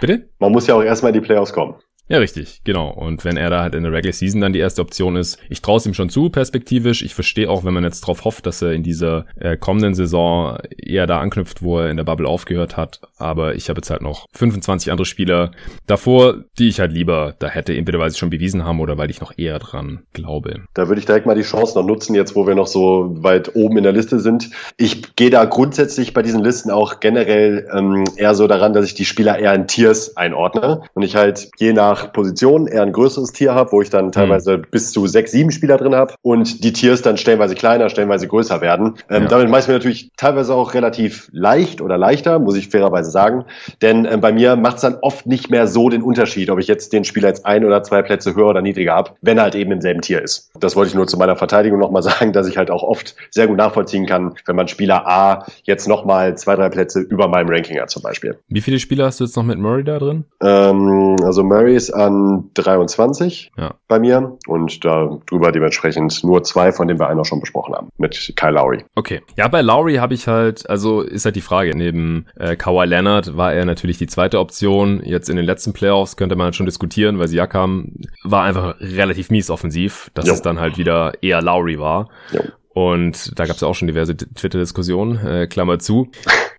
Bitte? Man muss ja auch erstmal in die Playoffs kommen. Ja, richtig, genau. Und wenn er da halt in der Regular Season dann die erste Option ist, ich traue es ihm schon zu, perspektivisch. Ich verstehe auch, wenn man jetzt drauf hofft, dass er in dieser äh, kommenden Saison eher da anknüpft, wo er in der Bubble aufgehört hat. Aber ich habe jetzt halt noch 25 andere Spieler davor, die ich halt lieber da hätte, entweder weil sie schon bewiesen haben oder weil ich noch eher dran glaube. Da würde ich direkt mal die Chance noch nutzen, jetzt wo wir noch so weit oben in der Liste sind. Ich gehe da grundsätzlich bei diesen Listen auch generell ähm, eher so daran, dass ich die Spieler eher in Tiers einordne und ich halt je nach Position eher ein größeres Tier habe, wo ich dann teilweise mhm. bis zu sechs, sieben Spieler drin habe und die Tiers dann stellenweise kleiner, stellenweise größer werden. Ähm, ja. Damit mache ich mir natürlich teilweise auch relativ leicht oder leichter, muss ich fairerweise sagen. Denn ähm, bei mir macht es dann oft nicht mehr so den Unterschied, ob ich jetzt den Spieler jetzt ein oder zwei Plätze höher oder niedriger habe, wenn er halt eben im selben Tier ist. Das wollte ich nur zu meiner Verteidigung nochmal sagen, dass ich halt auch oft sehr gut nachvollziehen kann, wenn man Spieler A jetzt nochmal zwei, drei Plätze über meinem Ranking hat zum Beispiel. Wie viele Spieler hast du jetzt noch mit Murray da drin? Ähm, also Murray ist an 23 ja. bei mir und da drüber dementsprechend nur zwei, von denen wir einen auch schon besprochen haben, mit Kyle Lowry. Okay. Ja, bei Lowry habe ich halt, also ist halt die Frage, neben äh, Kawhi Leonard war er natürlich die zweite Option. Jetzt in den letzten Playoffs könnte man halt schon diskutieren, weil Siakam war einfach relativ mies offensiv, dass jo. es dann halt wieder eher Lowry war. Jo. Und da gab es auch schon diverse Twitter-Diskussionen, äh, Klammer zu.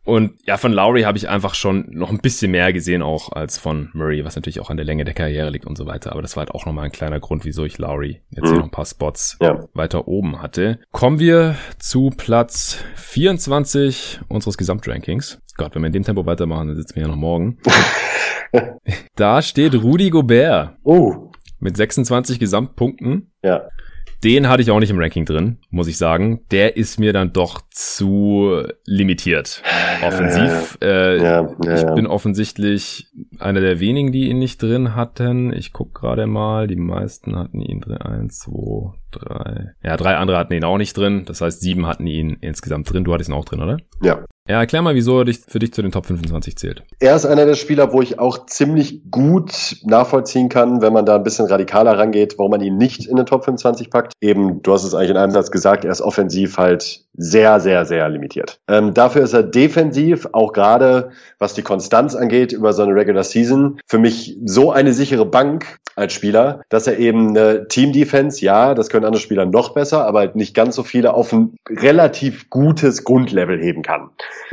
Und ja, von Lowry habe ich einfach schon noch ein bisschen mehr gesehen auch als von Murray, was natürlich auch an der Länge der Karriere liegt und so weiter. Aber das war halt auch nochmal ein kleiner Grund, wieso ich Lowry jetzt mhm. hier noch ein paar Spots ja. weiter oben hatte. Kommen wir zu Platz 24 unseres Gesamtrankings. Gott, wenn wir in dem Tempo weitermachen, dann sitzen wir ja noch morgen. da steht Rudy Gobert. Oh. Mit 26 Gesamtpunkten. Ja. Den hatte ich auch nicht im Ranking drin, muss ich sagen. Der ist mir dann doch zu limitiert. Offensiv. Äh, ja, ja, ich bin offensichtlich einer der wenigen, die ihn nicht drin hatten. Ich guck gerade mal. Die meisten hatten ihn drin. Eins, zwei, drei. Ja, drei andere hatten ihn auch nicht drin. Das heißt, sieben hatten ihn insgesamt drin. Du hattest ihn auch drin, oder? Ja. Ja, erklär mal, wieso er dich, für dich zu den Top 25 zählt. Er ist einer der Spieler, wo ich auch ziemlich gut nachvollziehen kann, wenn man da ein bisschen radikaler rangeht, warum man ihn nicht in den Top 25 packt. Eben, du hast es eigentlich in einem Satz gesagt, er ist offensiv halt sehr, sehr, sehr limitiert. Ähm, dafür ist er defensiv, auch gerade was die Konstanz angeht, über so eine Regular Season, für mich so eine sichere Bank als Spieler, dass er eben eine Team-Defense, ja, das können andere Spieler noch besser, aber halt nicht ganz so viele auf ein relativ gutes Grundlevel heben kann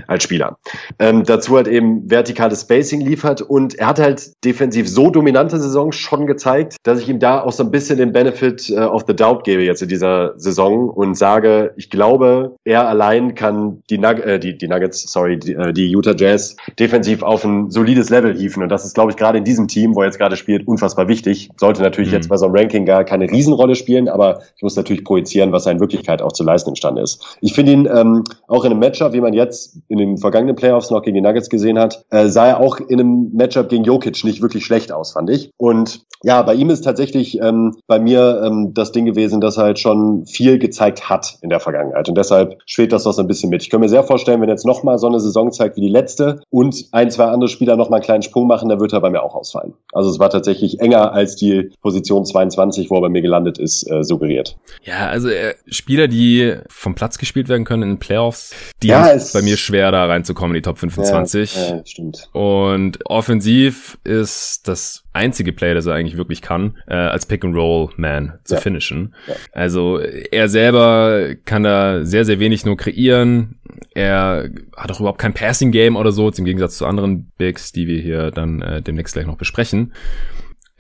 als Spieler. Ähm, dazu halt eben vertikales Spacing liefert und er hat halt defensiv so dominante Saisons schon gezeigt, dass ich ihm da auch so ein bisschen den Benefit äh, of the doubt gebe jetzt in dieser Saison und sage, ich glaube, er allein kann die, Nug äh, die, die Nuggets, sorry, die, äh, die Utah Jazz defensiv auf ein solides Level hieven und das ist, glaube ich, gerade in diesem Team, wo er jetzt gerade spielt, unfassbar wichtig. Sollte natürlich mhm. jetzt bei so einem Ranking gar keine Riesenrolle spielen, aber ich muss natürlich projizieren, was er in Wirklichkeit auch zu leisten imstande ist. Ich finde ihn ähm, auch in einem Matchup, wie man jetzt in den vergangenen Playoffs noch gegen die Nuggets gesehen hat, äh, sah er auch in einem Matchup gegen Jokic nicht wirklich schlecht aus, fand ich. Und ja, bei ihm ist tatsächlich ähm, bei mir ähm, das Ding gewesen, dass er halt schon viel gezeigt hat in der Vergangenheit. Und deshalb schwebt das doch so ein bisschen mit. Ich kann mir sehr vorstellen, wenn jetzt nochmal so eine Saison zeigt wie die letzte und ein, zwei andere Spieler nochmal einen kleinen Sprung machen, dann wird er bei mir auch ausfallen. Also es war tatsächlich enger als die Position 22, wo er bei mir gelandet ist, äh, suggeriert. Ja, also äh, Spieler, die vom Platz gespielt werden können in den Playoffs, die ja, ist bei mir schwer da reinzukommen in die Top 25. Ja, ja, stimmt. Und offensiv ist das einzige Play, das er eigentlich wirklich kann, äh, als Pick-and-Roll-Man zu ja. finishen. Ja. Also er selber kann da sehr, sehr wenig nur kreieren. Er hat auch überhaupt kein Passing-Game oder so, im Gegensatz zu anderen Bigs, die wir hier dann äh, demnächst gleich noch besprechen.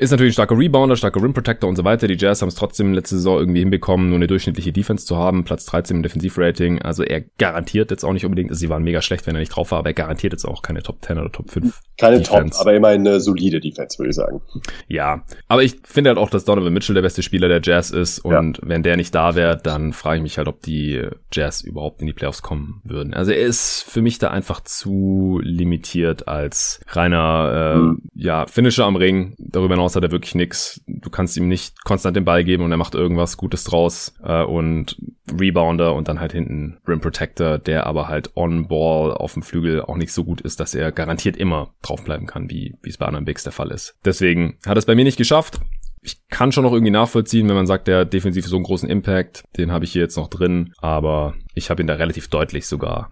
Ist natürlich ein starker Rebounder, starker Rim Protector und so weiter. Die Jazz haben es trotzdem letzte Saison irgendwie hinbekommen, nur eine durchschnittliche Defense zu haben. Platz 13 im Defensivrating. Also er garantiert jetzt auch nicht unbedingt, also sie waren mega schlecht, wenn er nicht drauf war, aber er garantiert jetzt auch keine Top 10 oder Top 5. Keine Defense. Top, aber immerhin eine solide Defense, würde ich sagen. Ja, aber ich finde halt auch, dass Donovan Mitchell der beste Spieler der Jazz ist und ja. wenn der nicht da wäre, dann frage ich mich halt, ob die Jazz überhaupt in die Playoffs kommen würden. Also er ist für mich da einfach zu limitiert als reiner, äh, hm. ja, Finisher am Ring. Darüber hinaus hat er wirklich nichts Du kannst ihm nicht konstant den Ball geben und er macht irgendwas Gutes draus äh, und Rebounder und dann halt hinten Rim Protector, der aber halt on Ball auf dem Flügel auch nicht so gut ist, dass er garantiert immer draufbleiben kann, wie wie es bei anderen Bigs der Fall ist. Deswegen hat es bei mir nicht geschafft. Ich kann schon noch irgendwie nachvollziehen, wenn man sagt, der defensiv so einen großen Impact, den habe ich hier jetzt noch drin, aber ich habe ihn da relativ deutlich sogar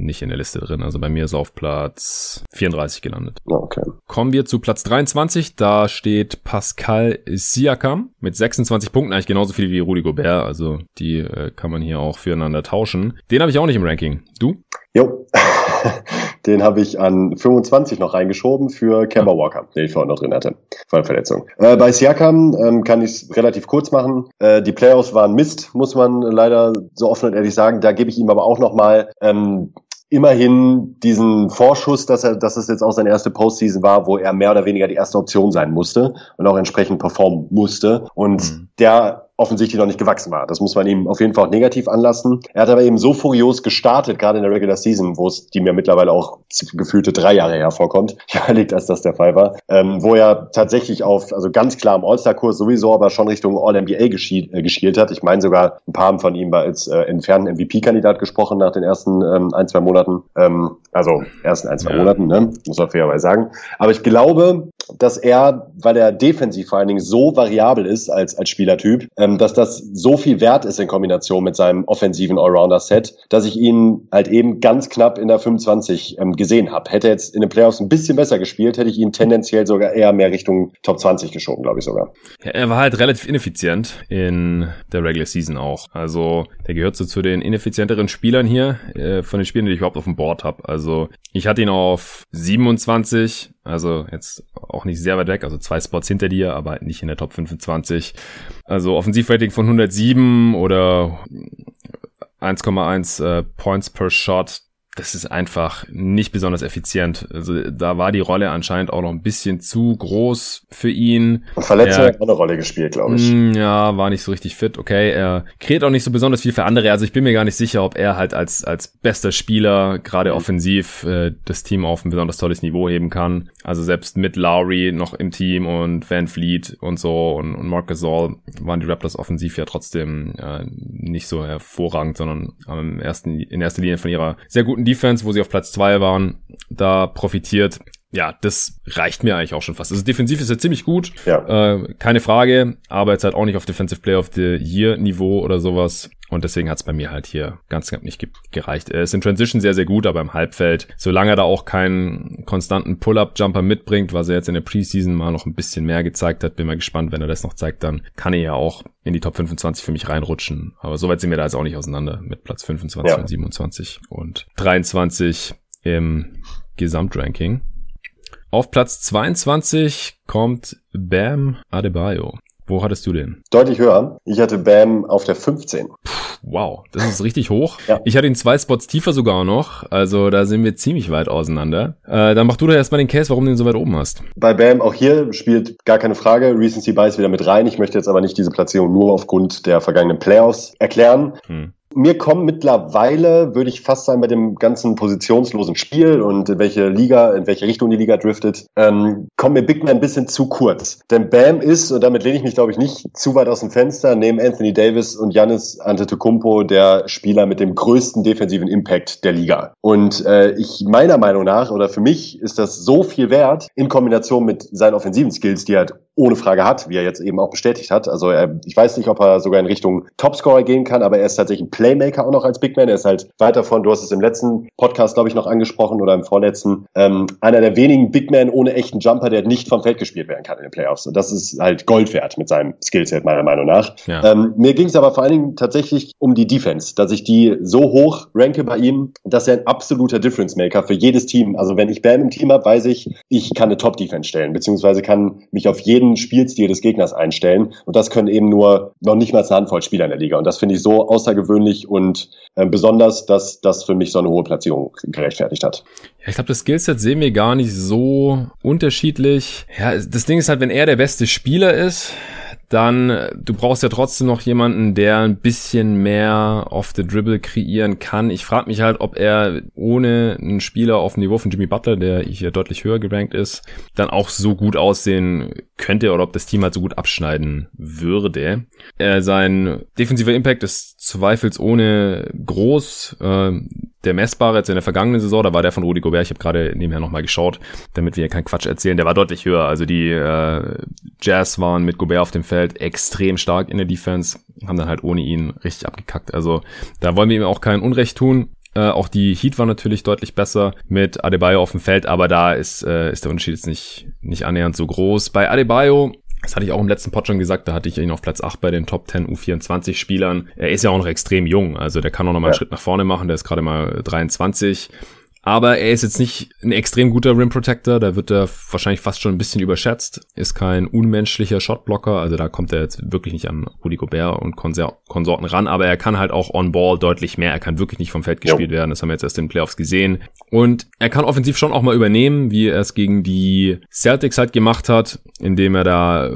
nicht in der Liste drin. Also bei mir ist er auf Platz 34 gelandet. Okay. Kommen wir zu Platz 23. Da steht Pascal Siakam mit 26 Punkten, eigentlich genauso viel wie Rudy Gobert. Also die äh, kann man hier auch füreinander tauschen. Den habe ich auch nicht im Ranking. Du? Jo. den habe ich an 25 noch reingeschoben für Kemba Walker, den ich vorhin noch drin hatte. Vor Verletzung. Äh, bei Siakam ähm, kann ich es relativ kurz machen. Äh, die Playoffs waren Mist, muss man leider so offen und ehrlich sagen. Da gebe ich ihm aber auch noch mal ähm, immerhin diesen Vorschuss, dass er, dass es jetzt auch seine erste Postseason war, wo er mehr oder weniger die erste Option sein musste und auch entsprechend performen musste. Und mhm. der offensichtlich noch nicht gewachsen war. Das muss man ihm auf jeden Fall auch negativ anlassen. Er hat aber eben so furios gestartet, gerade in der Regular Season, wo es die mir mittlerweile auch gefühlte drei Jahre her vorkommt. Ich überlegt, als das der Fall war. Ähm, wo er tatsächlich auf, also ganz klar im All-Star-Kurs sowieso, aber schon Richtung All-NBA geschielt, äh, geschielt hat. Ich meine sogar, ein paar haben von ihm als äh, entfernten MVP-Kandidat gesprochen nach den ersten ähm, ein, zwei Monaten. Ähm, also ersten ein, zwei ja. Monaten, ne? muss man fairerweise sagen. Aber ich glaube, dass er, weil er defensiv vor allen Dingen so variabel ist als, als Spielertyp, ähm, dass das so viel wert ist in Kombination mit seinem offensiven Allrounder-Set, dass ich ihn halt eben ganz knapp in der 25 ähm, gesehen habe. Hätte er jetzt in den Playoffs ein bisschen besser gespielt, hätte ich ihn tendenziell sogar eher mehr Richtung Top 20 geschoben, glaube ich sogar. Ja, er war halt relativ ineffizient in der Regular Season auch. Also der gehört so zu den ineffizienteren Spielern hier, äh, von den Spielern, die ich überhaupt auf dem Board habe. Also ich hatte ihn auf 27, also jetzt auch nicht sehr weit weg, also zwei Spots hinter dir, aber nicht in der Top 25. Also Offensivrating von 107 oder 1,1 äh, Points per Shot das ist einfach nicht besonders effizient. Also da war die Rolle anscheinend auch noch ein bisschen zu groß für ihn. Und Verletzung hat eine Rolle gespielt, glaube ich. Mm, ja, war nicht so richtig fit. Okay, er kreiert auch nicht so besonders viel für andere. Also ich bin mir gar nicht sicher, ob er halt als als bester Spieler gerade mhm. offensiv äh, das Team auf ein besonders tolles Niveau heben kann. Also selbst mit Lowry noch im Team und Van Fleet und so und, und Marc Gasol waren die Raptors offensiv ja trotzdem äh, nicht so hervorragend, sondern am ersten in erster Linie von ihrer sehr guten Defense, wo sie auf Platz zwei waren, da profitiert. Ja, das reicht mir eigentlich auch schon fast. Also defensiv ist er ziemlich gut, ja. äh, keine Frage, aber jetzt halt auch nicht auf Defensive Player of the Year Niveau oder sowas. Und deswegen hat es bei mir halt hier ganz knapp nicht gereicht. Er ist in Transition sehr, sehr gut, aber im Halbfeld, solange er da auch keinen konstanten Pull-Up-Jumper mitbringt, was er jetzt in der Preseason mal noch ein bisschen mehr gezeigt hat, bin mal gespannt, wenn er das noch zeigt, dann kann er ja auch in die Top 25 für mich reinrutschen. Aber soweit sind wir da jetzt auch nicht auseinander mit Platz 25 ja. und 27 und 23 im Gesamtranking. Auf Platz 22 kommt Bam Adebayo. Wo hattest du den? Deutlich höher. Ich hatte Bam auf der 15. Puh, wow, das ist richtig hoch. ja. Ich hatte ihn zwei Spots tiefer sogar noch. Also da sind wir ziemlich weit auseinander. Äh, dann mach du doch erstmal den Case, warum du den so weit oben hast. Bei Bam auch hier spielt gar keine Frage. Recency Bias wieder mit rein. Ich möchte jetzt aber nicht diese Platzierung nur aufgrund der vergangenen Playoffs erklären. Hm. Mir kommen mittlerweile, würde ich fast sagen, bei dem ganzen positionslosen Spiel und in welche Liga, in welche Richtung die Liga driftet, ähm, kommen mir Big Man ein bisschen zu kurz. Denn Bam ist, und damit lehne ich mich, glaube ich, nicht zu weit aus dem Fenster, neben Anthony Davis und Giannis Antetokounmpo der Spieler mit dem größten defensiven Impact der Liga. Und äh, ich meiner Meinung nach, oder für mich, ist das so viel wert in Kombination mit seinen offensiven Skills, die halt ohne Frage hat, wie er jetzt eben auch bestätigt hat. Also er, ich weiß nicht, ob er sogar in Richtung Topscorer gehen kann, aber er ist tatsächlich ein Playmaker auch noch als Big Man. Er ist halt weit davon, du hast es im letzten Podcast, glaube ich, noch angesprochen oder im vorletzten, ähm, einer der wenigen Big Men ohne echten Jumper, der nicht vom Feld gespielt werden kann in den Playoffs. Und das ist halt Gold wert mit seinem Skillset, meiner Meinung nach. Ja. Ähm, mir ging es aber vor allen Dingen tatsächlich um die Defense, dass ich die so hoch ranke bei ihm, dass er ein absoluter Difference Maker für jedes Team. Also wenn ich Bam im Team habe, weiß ich, ich kann eine Top-Defense stellen, beziehungsweise kann mich auf jeden Spielstil des Gegners einstellen. Und das können eben nur noch nicht mal eine Handvoll Spieler in der Liga. Und das finde ich so außergewöhnlich und äh, besonders, dass das für mich so eine hohe Platzierung gerechtfertigt hat. Ja, ich glaube, das Skillset sehen wir gar nicht so unterschiedlich. Ja, das Ding ist halt, wenn er der beste Spieler ist, dann du brauchst ja trotzdem noch jemanden, der ein bisschen mehr off the dribble kreieren kann. Ich frage mich halt, ob er ohne einen Spieler auf dem Niveau von Jimmy Butler, der hier deutlich höher gerankt ist, dann auch so gut aussehen könnte oder ob das Team halt so gut abschneiden würde. Äh, sein defensiver Impact ist zweifelsohne groß. Äh, der messbare jetzt in der vergangenen Saison, da war der von Rudi Gobert, ich habe gerade nebenher nochmal geschaut, damit wir keinen Quatsch erzählen, der war deutlich höher. Also die äh, Jazz waren mit Gobert auf dem Feld extrem stark in der Defense, haben dann halt ohne ihn richtig abgekackt. Also da wollen wir ihm auch kein Unrecht tun. Äh, auch die Heat war natürlich deutlich besser mit Adebayo auf dem Feld, aber da ist, äh, ist der Unterschied jetzt nicht, nicht annähernd so groß. Bei Adebayo das hatte ich auch im letzten Pod schon gesagt, da hatte ich ihn auf Platz 8 bei den Top 10 U24 Spielern. Er ist ja auch noch extrem jung, also der kann auch noch mal einen Schritt nach vorne machen, der ist gerade mal 23. Aber er ist jetzt nicht ein extrem guter Rim Protector, da wird er wahrscheinlich fast schon ein bisschen überschätzt. Ist kein unmenschlicher Shotblocker, also da kommt er jetzt wirklich nicht an Rudy Gobert und Konsorten ran, aber er kann halt auch on Ball deutlich mehr. Er kann wirklich nicht vom Feld gespielt werden, das haben wir jetzt erst in den Playoffs gesehen. Und er kann offensiv schon auch mal übernehmen, wie er es gegen die Celtics halt gemacht hat, indem er da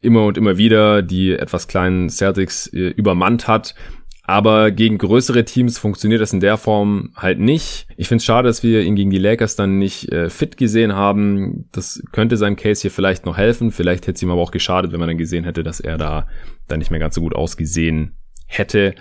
immer und immer wieder die etwas kleinen Celtics äh, übermannt hat aber gegen größere Teams funktioniert das in der Form halt nicht. Ich finde es schade, dass wir ihn gegen die Lakers dann nicht äh, fit gesehen haben. Das könnte seinem Case hier vielleicht noch helfen. Vielleicht hätte es ihm aber auch geschadet, wenn man dann gesehen hätte, dass er da dann nicht mehr ganz so gut ausgesehen hätte.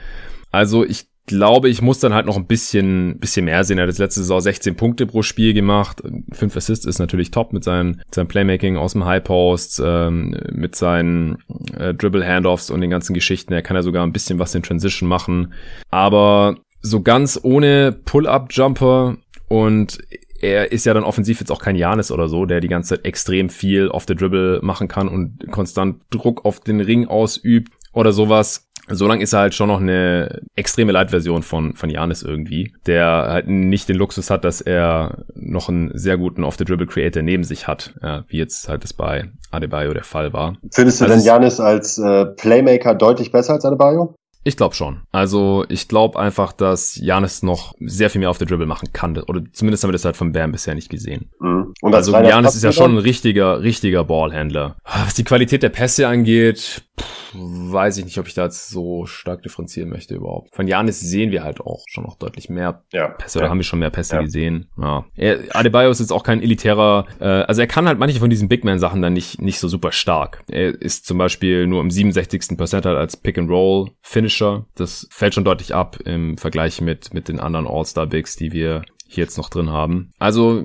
Also ich glaube, ich muss dann halt noch ein bisschen, bisschen mehr sehen. Er hat das letzte Saison 16 Punkte pro Spiel gemacht. Fünf Assists ist natürlich top mit seinem, seinem Playmaking aus dem High Post, ähm, mit seinen äh, Dribble Handoffs und den ganzen Geschichten. Er kann ja sogar ein bisschen was in Transition machen. Aber so ganz ohne Pull-Up-Jumper und er ist ja dann offensiv jetzt auch kein Janis oder so, der die ganze Zeit extrem viel auf der Dribble machen kann und konstant Druck auf den Ring ausübt oder sowas so lang ist er halt schon noch eine extreme Light-Version von, von Janis irgendwie, der halt nicht den Luxus hat, dass er noch einen sehr guten Off-the-Dribble-Creator neben sich hat, ja, wie jetzt halt das bei Adebayo der Fall war. Findest du also denn Janis als äh, Playmaker deutlich besser als Adebayo? Ich glaube schon. Also ich glaube einfach, dass Janis noch sehr viel mehr auf der Dribble machen kann. Oder zumindest haben wir das halt von Bam bisher nicht gesehen. Mhm. Und also Janis ist ja schon ein richtiger, richtiger Ballhändler. Was die Qualität der Pässe angeht, pff, weiß ich nicht, ob ich da jetzt so stark differenzieren möchte überhaupt. Von Janis sehen wir halt auch schon noch deutlich mehr ja. Pässe. Oder ja. haben wir schon mehr Pässe ja. gesehen. Ja. Er, Adebayo ist jetzt auch kein elitärer, äh, also er kann halt manche von diesen Big Man Sachen dann nicht, nicht so super stark. Er ist zum Beispiel nur im 67. Percentile als Pick and Roll Finish Finisher. Das fällt schon deutlich ab im Vergleich mit, mit den anderen All-Star-Bigs, die wir hier jetzt noch drin haben. Also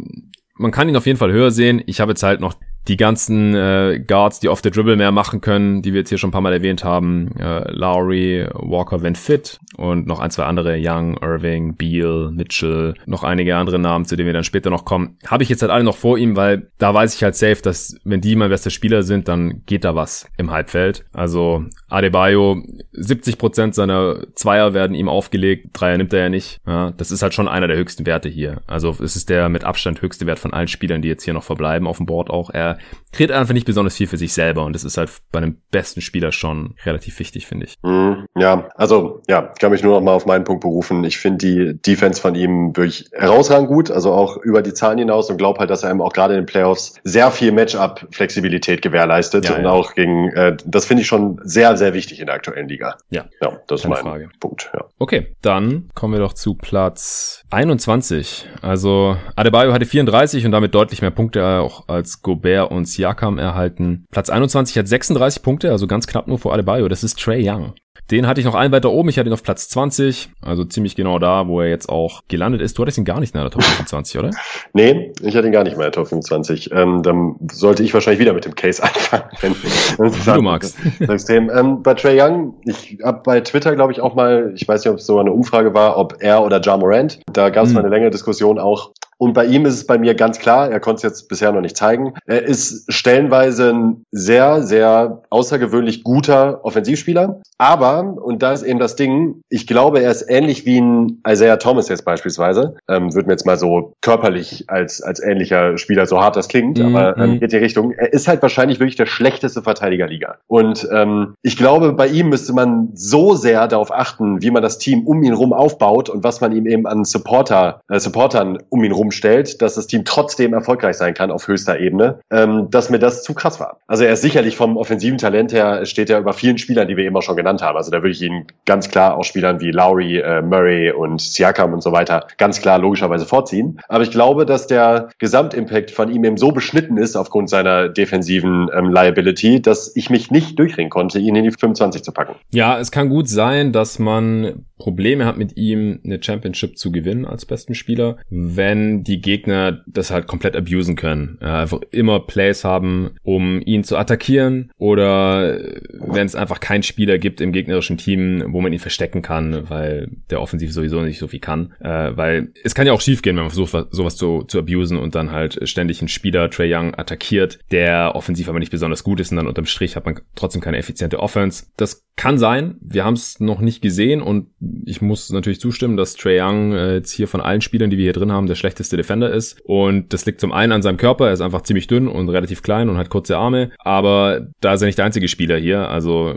man kann ihn auf jeden Fall höher sehen. Ich habe jetzt halt noch die ganzen äh, Guards, die off the Dribble mehr machen können, die wir jetzt hier schon ein paar Mal erwähnt haben, äh, Lowry, Walker, wenn fit und noch ein, zwei andere, Young, Irving, Beal, Mitchell, noch einige andere Namen, zu denen wir dann später noch kommen, habe ich jetzt halt alle noch vor ihm, weil da weiß ich halt safe, dass wenn die mein bester Spieler sind, dann geht da was im Halbfeld. Also Adebayo, 70% seiner Zweier werden ihm aufgelegt, Dreier nimmt er ja nicht. Ja, das ist halt schon einer der höchsten Werte hier. Also es ist der mit Abstand höchste Wert von allen Spielern, die jetzt hier noch verbleiben auf dem Board auch. Er that kreiert einfach nicht besonders viel für sich selber und das ist halt bei einem besten Spieler schon relativ wichtig, finde ich. Mm, ja, also ja, ich kann mich nur noch mal auf meinen Punkt berufen. Ich finde die Defense von ihm wirklich herausragend gut, also auch über die Zahlen hinaus und glaube halt, dass er ihm auch gerade in den Playoffs sehr viel Matchup-Flexibilität gewährleistet ja, und ja. auch gegen, äh, das finde ich schon sehr, sehr wichtig in der aktuellen Liga. Ja, ja das ist mein Frage. Punkt. Ja. Okay, dann kommen wir doch zu Platz 21. Also Adebayo hatte 34 und damit deutlich mehr Punkte auch als Gobert und Siakam erhalten. Platz 21 hat 36 Punkte, also ganz knapp nur vor Adebayo. Das ist Trey Young. Den hatte ich noch einen weiter oben. Ich hatte ihn auf Platz 20, also ziemlich genau da, wo er jetzt auch gelandet ist. Du hattest ihn gar nicht in der Top 25, oder? Nee, ich hatte ihn gar nicht mehr in der Top 25. Ähm, dann sollte ich wahrscheinlich wieder mit dem Case anfangen. Wenn, wenn du magst. Extrem. Ähm, bei Trey Young, ich habe bei Twitter, glaube ich, auch mal, ich weiß nicht, ob es so eine Umfrage war, ob er oder Ja Morant. Da gab es hm. mal eine längere Diskussion auch, und bei ihm ist es bei mir ganz klar, er konnte es jetzt bisher noch nicht zeigen. Er ist stellenweise ein sehr, sehr außergewöhnlich guter Offensivspieler. Aber, und da ist eben das Ding, ich glaube, er ist ähnlich wie ein Isaiah Thomas jetzt beispielsweise. Ähm, Würde mir jetzt mal so körperlich als, als ähnlicher Spieler, so hart das klingt, mm, aber ähm, mhm. geht die Richtung. Er ist halt wahrscheinlich wirklich der schlechteste Verteidiger Liga. Und ähm, ich glaube, bei ihm müsste man so sehr darauf achten, wie man das Team um ihn rum aufbaut und was man ihm eben an Supporter, äh, Supportern um ihn rum umstellt, dass das Team trotzdem erfolgreich sein kann auf höchster Ebene, ähm, dass mir das zu krass war. Also er ist sicherlich vom offensiven Talent her, steht er über vielen Spielern, die wir eben schon genannt haben. Also da würde ich ihn ganz klar auch Spielern wie Lowry, äh, Murray und Siakam und so weiter ganz klar logischerweise vorziehen. Aber ich glaube, dass der Gesamtimpact von ihm eben so beschnitten ist aufgrund seiner defensiven ähm, Liability, dass ich mich nicht durchringen konnte, ihn in die 25 zu packen. Ja, es kann gut sein, dass man Probleme hat mit ihm, eine Championship zu gewinnen als besten Spieler, wenn die Gegner das halt komplett abusen können. Einfach immer Plays haben, um ihn zu attackieren oder wenn es einfach keinen Spieler gibt im gegnerischen Team, wo man ihn verstecken kann, weil der offensiv sowieso nicht so viel kann. Äh, weil es kann ja auch schief gehen, wenn man versucht, sowas zu, zu abusen und dann halt ständig einen Spieler, Trey Young, attackiert, der offensiv aber nicht besonders gut ist und dann unterm Strich hat man trotzdem keine effiziente Offense. Das kann sein. Wir haben es noch nicht gesehen und ich muss natürlich zustimmen, dass Trey Young äh, jetzt hier von allen Spielern, die wir hier drin haben, der schlechteste Defender ist. Und das liegt zum einen an seinem Körper, er ist einfach ziemlich dünn und relativ klein und hat kurze Arme. Aber da ist er nicht der einzige Spieler hier. Also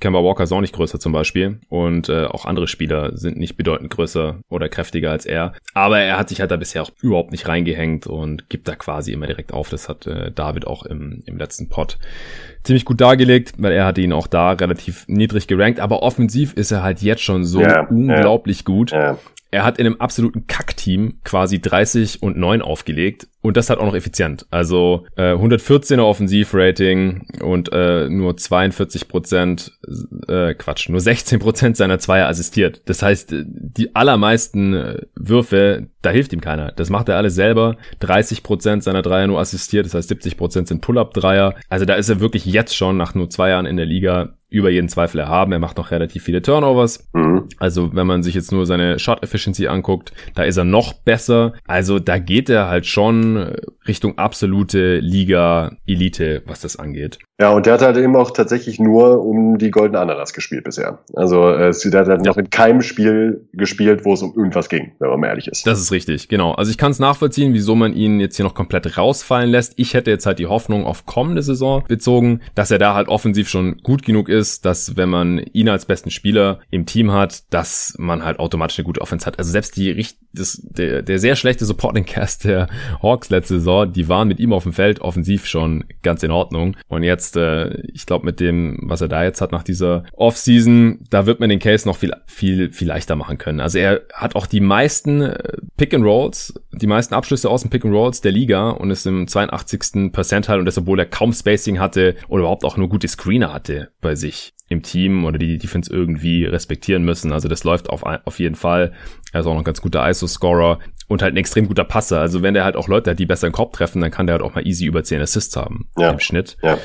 Kemba Walker ist auch nicht größer zum Beispiel. Und äh, auch andere Spieler sind nicht bedeutend größer oder kräftiger als er. Aber er hat sich halt da bisher auch überhaupt nicht reingehängt und gibt da quasi immer direkt auf. Das hat äh, David auch im, im letzten Pod ziemlich gut dargelegt, weil er hatte ihn auch da relativ niedrig gerankt. Aber offensiv ist er halt jetzt schon so yeah, unglaublich yeah, gut. Yeah. Er hat in einem absoluten Kackteam quasi 30 und 9 aufgelegt und das halt auch noch effizient. Also äh, 114er Offensivrating und äh, nur 42 Prozent, äh, Quatsch, nur 16 Prozent seiner Zweier assistiert. Das heißt, die allermeisten äh, Würfe, da hilft ihm keiner. Das macht er alles selber. 30 Prozent seiner Dreier nur assistiert, das heißt 70 Prozent sind Pull-Up-Dreier. Also da ist er wirklich jetzt schon nach nur zwei Jahren in der Liga über jeden Zweifel erhaben. Er macht noch relativ viele Turnovers. Mhm. Also wenn man sich jetzt nur seine Shot Efficiency anguckt, da ist er noch besser. Also da geht er halt schon Richtung absolute Liga Elite, was das angeht. Ja, und der hat halt eben auch tatsächlich nur um die Goldene Ananas gespielt bisher. Also äh, der hat halt ja. noch in keinem Spiel gespielt, wo es um irgendwas ging, wenn man mal ehrlich ist. Das ist richtig, genau. Also ich kann es nachvollziehen, wieso man ihn jetzt hier noch komplett rausfallen lässt. Ich hätte jetzt halt die Hoffnung auf kommende Saison bezogen, dass er da halt offensiv schon gut genug ist, dass wenn man ihn als besten Spieler im Team hat, dass man halt automatisch eine gute Offense hat. Also selbst die das, der, der sehr schlechte Supporting Cast der Hawks letzte Saison, die waren mit ihm auf dem Feld offensiv schon ganz in Ordnung. Und jetzt jetzt, äh, ich glaube, mit dem, was er da jetzt hat nach dieser Offseason, da wird man den Case noch viel, viel, viel leichter machen können. Also er hat auch die meisten äh, Pick and Rolls, die meisten Abschlüsse aus dem Pick and Rolls der Liga und ist im 82. Percentile und das, obwohl er kaum Spacing hatte oder überhaupt auch nur gute Screener hatte bei sich im Team oder die Defense irgendwie respektieren müssen. Also das läuft auf, auf jeden Fall. Er ist auch noch ein ganz guter ISO-Scorer und halt ein extrem guter Passer. Also wenn der halt auch Leute hat, die besser den Korb treffen, dann kann der halt auch mal easy über 10 Assists haben ja. im Schnitt. Ja.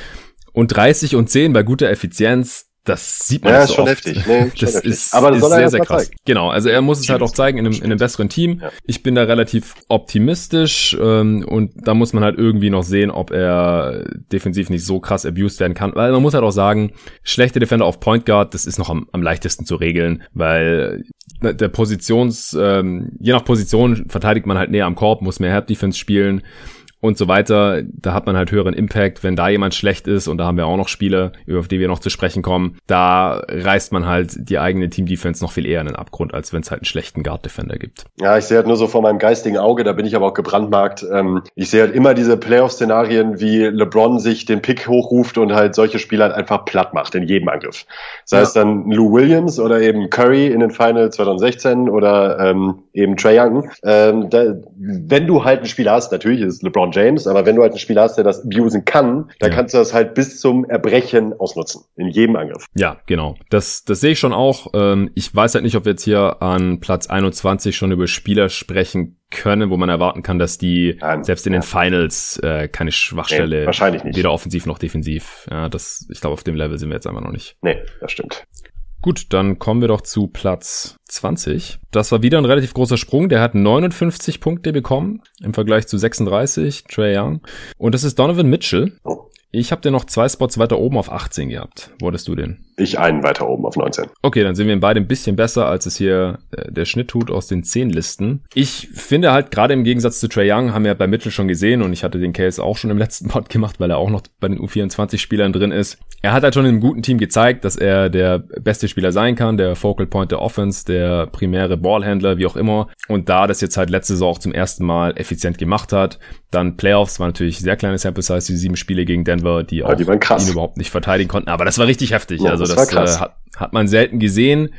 Und 30 und 10 bei guter Effizienz, das sieht man ja, nicht so schon oft. heftig. Nee, das heftig. ist, Aber das ist sehr, sehr krass. Zeigen. Genau, also er muss es halt auch zeigen in einem, in einem besseren Team. Ja. Ich bin da relativ optimistisch ähm, und da muss man halt irgendwie noch sehen, ob er defensiv nicht so krass abused werden kann. Weil man muss halt auch sagen, schlechte Defender auf Point Guard, das ist noch am, am leichtesten zu regeln, weil der Positions, ähm, je nach Position verteidigt man halt näher am Korb, muss mehr Help Defense spielen und so weiter. Da hat man halt höheren Impact, wenn da jemand schlecht ist und da haben wir auch noch Spiele, über die wir noch zu sprechen kommen. Da reißt man halt die eigene Team-Defense noch viel eher in den Abgrund, als wenn es halt einen schlechten Guard-Defender gibt. Ja, ich sehe halt nur so vor meinem geistigen Auge, da bin ich aber auch gebrandmarkt. Ähm, ich sehe halt immer diese Playoff-Szenarien, wie LeBron sich den Pick hochruft und halt solche Spieler halt einfach platt macht in jedem Angriff. Sei ja. es dann Lou Williams oder eben Curry in den Finals 2016 oder ähm, eben Trey Young. Ähm, da, wenn du halt ein Spieler hast, natürlich ist LeBron James, aber wenn du halt einen Spieler hast, der das abusen kann, dann ja. kannst du das halt bis zum Erbrechen ausnutzen. In jedem Angriff. Ja, genau. Das, das sehe ich schon auch. Ähm, ich weiß halt nicht, ob wir jetzt hier an Platz 21 schon über Spieler sprechen können, wo man erwarten kann, dass die ja, selbst in den Finals äh, keine Schwachstelle, nee, wahrscheinlich nicht. weder offensiv noch defensiv. Ja, das, ich glaube, auf dem Level sind wir jetzt einfach noch nicht. Nee, das stimmt. Gut, dann kommen wir doch zu Platz 20. Das war wieder ein relativ großer Sprung. Der hat 59 Punkte bekommen im Vergleich zu 36, Trey Young. Und das ist Donovan Mitchell. Oh. Ich habe den noch zwei Spots weiter oben auf 18 gehabt. Wo hattest du den? Ich einen weiter oben auf 19. Okay, dann sind wir beide ein bisschen besser, als es hier äh, der Schnitt tut aus den 10 Listen. Ich finde halt, gerade im Gegensatz zu Trey Young, haben wir bei Mitchell schon gesehen und ich hatte den Case auch schon im letzten Pod gemacht, weil er auch noch bei den U24-Spielern drin ist. Er hat halt schon in einem guten Team gezeigt, dass er der beste Spieler sein kann, der Focal Point der Offense, der primäre Ballhändler, wie auch immer. Und da das jetzt halt letzte Saison auch zum ersten Mal effizient gemacht hat, dann Playoffs war natürlich sehr kleine Sample Size, die sieben Spiele gegen Denver, die auch die ihn überhaupt nicht verteidigen konnten. Aber das war richtig heftig. Ja, also das, das äh, hat, hat man selten gesehen.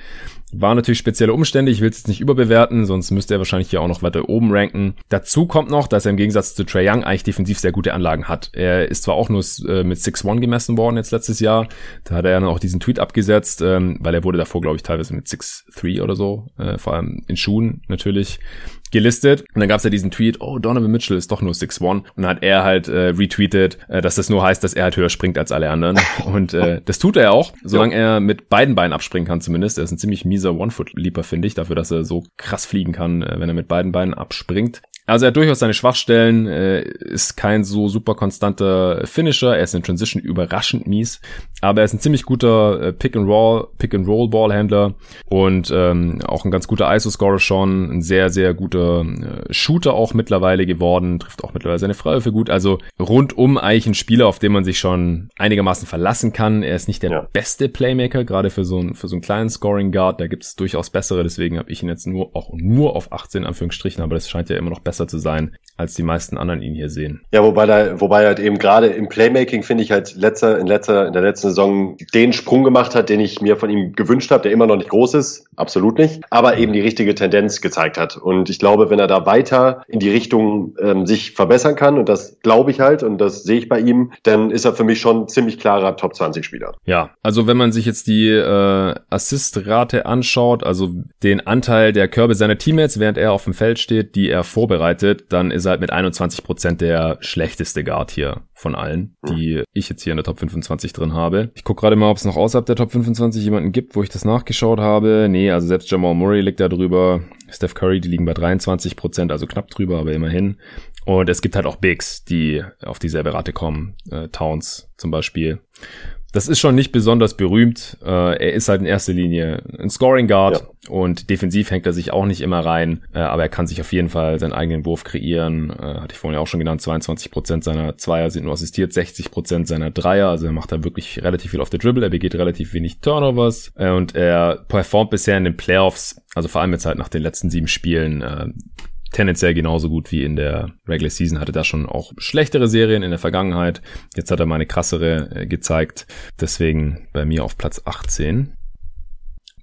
War natürlich spezielle Umstände, ich will es jetzt nicht überbewerten, sonst müsste er wahrscheinlich hier auch noch weiter oben ranken. Dazu kommt noch, dass er im Gegensatz zu Trey Young eigentlich defensiv sehr gute Anlagen hat. Er ist zwar auch nur äh, mit 6-1 gemessen worden jetzt letztes Jahr, da hat er ja dann auch diesen Tweet abgesetzt, ähm, weil er wurde davor, glaube ich, teilweise mit 6-3 oder so, äh, vor allem in Schuhen natürlich gelistet. Und dann gab es ja diesen Tweet, oh, Donovan Mitchell ist doch nur 6'1. Und dann hat er halt äh, retweetet, äh, dass das nur heißt, dass er halt höher springt als alle anderen. Und äh, das tut er auch, solange ja. er mit beiden Beinen abspringen kann zumindest. Er ist ein ziemlich mieser One-Foot-Leaper, finde ich, dafür, dass er so krass fliegen kann, äh, wenn er mit beiden Beinen abspringt. Also er hat durchaus seine Schwachstellen, äh, ist kein so super konstanter Finisher, er ist in Transition überraschend mies, aber er ist ein ziemlich guter äh, Pick and Roll, Pick and Roll Ballhändler und ähm, auch ein ganz guter ISO-Scorer schon, ein sehr sehr guter äh, Shooter auch mittlerweile geworden, trifft auch mittlerweile seine Freiwürfe gut, also rundum eigentlich ein Spieler, auf den man sich schon einigermaßen verlassen kann. Er ist nicht der ja. beste Playmaker, gerade für so einen für so einen kleinen Scoring Guard, da gibt es durchaus bessere, deswegen habe ich ihn jetzt nur auch nur auf 18 Anführungsstrichen, aber das scheint ja immer noch besser besser zu sein, als die meisten anderen ihn hier sehen. Ja, wobei da, wobei halt eben gerade im Playmaking finde ich halt letzter, in letzter, in der letzten Saison den Sprung gemacht hat, den ich mir von ihm gewünscht habe, der immer noch nicht groß ist, absolut nicht, aber eben die richtige Tendenz gezeigt hat. Und ich glaube, wenn er da weiter in die Richtung ähm, sich verbessern kann, und das glaube ich halt, und das sehe ich bei ihm, dann ist er für mich schon ziemlich klarer Top 20 Spieler. Ja, also wenn man sich jetzt die äh, Assist-Rate anschaut, also den Anteil der Körbe seiner Teammates, während er auf dem Feld steht, die er vorbereitet, vorbereitet, dann ist er halt mit 21 Prozent der schlechteste Guard hier von allen, die ich jetzt hier in der Top 25 drin habe. Ich gucke gerade mal, ob es noch außerhalb der Top 25 jemanden gibt, wo ich das nachgeschaut habe. Nee, also selbst Jamal Murray liegt da drüber. Steph Curry, die liegen bei 23%, Prozent, also knapp drüber, aber immerhin. Und es gibt halt auch Bigs, die auf dieselbe Rate kommen. Äh, Towns zum Beispiel das ist schon nicht besonders berühmt. Äh, er ist halt in erster Linie ein Scoring Guard ja. und defensiv hängt er sich auch nicht immer rein, äh, aber er kann sich auf jeden Fall seinen eigenen Wurf kreieren. Äh, hatte ich vorhin ja auch schon genannt, 22 Prozent seiner Zweier sind nur assistiert, 60 Prozent seiner Dreier, also er macht da wirklich relativ viel auf der Dribble, er begeht relativ wenig Turnovers äh, und er performt bisher in den Playoffs, also vor allem jetzt halt nach den letzten sieben Spielen, äh, tendenziell genauso gut wie in der Regular Season. Hatte da schon auch schlechtere Serien in der Vergangenheit. Jetzt hat er mal eine krassere äh, gezeigt. Deswegen bei mir auf Platz 18.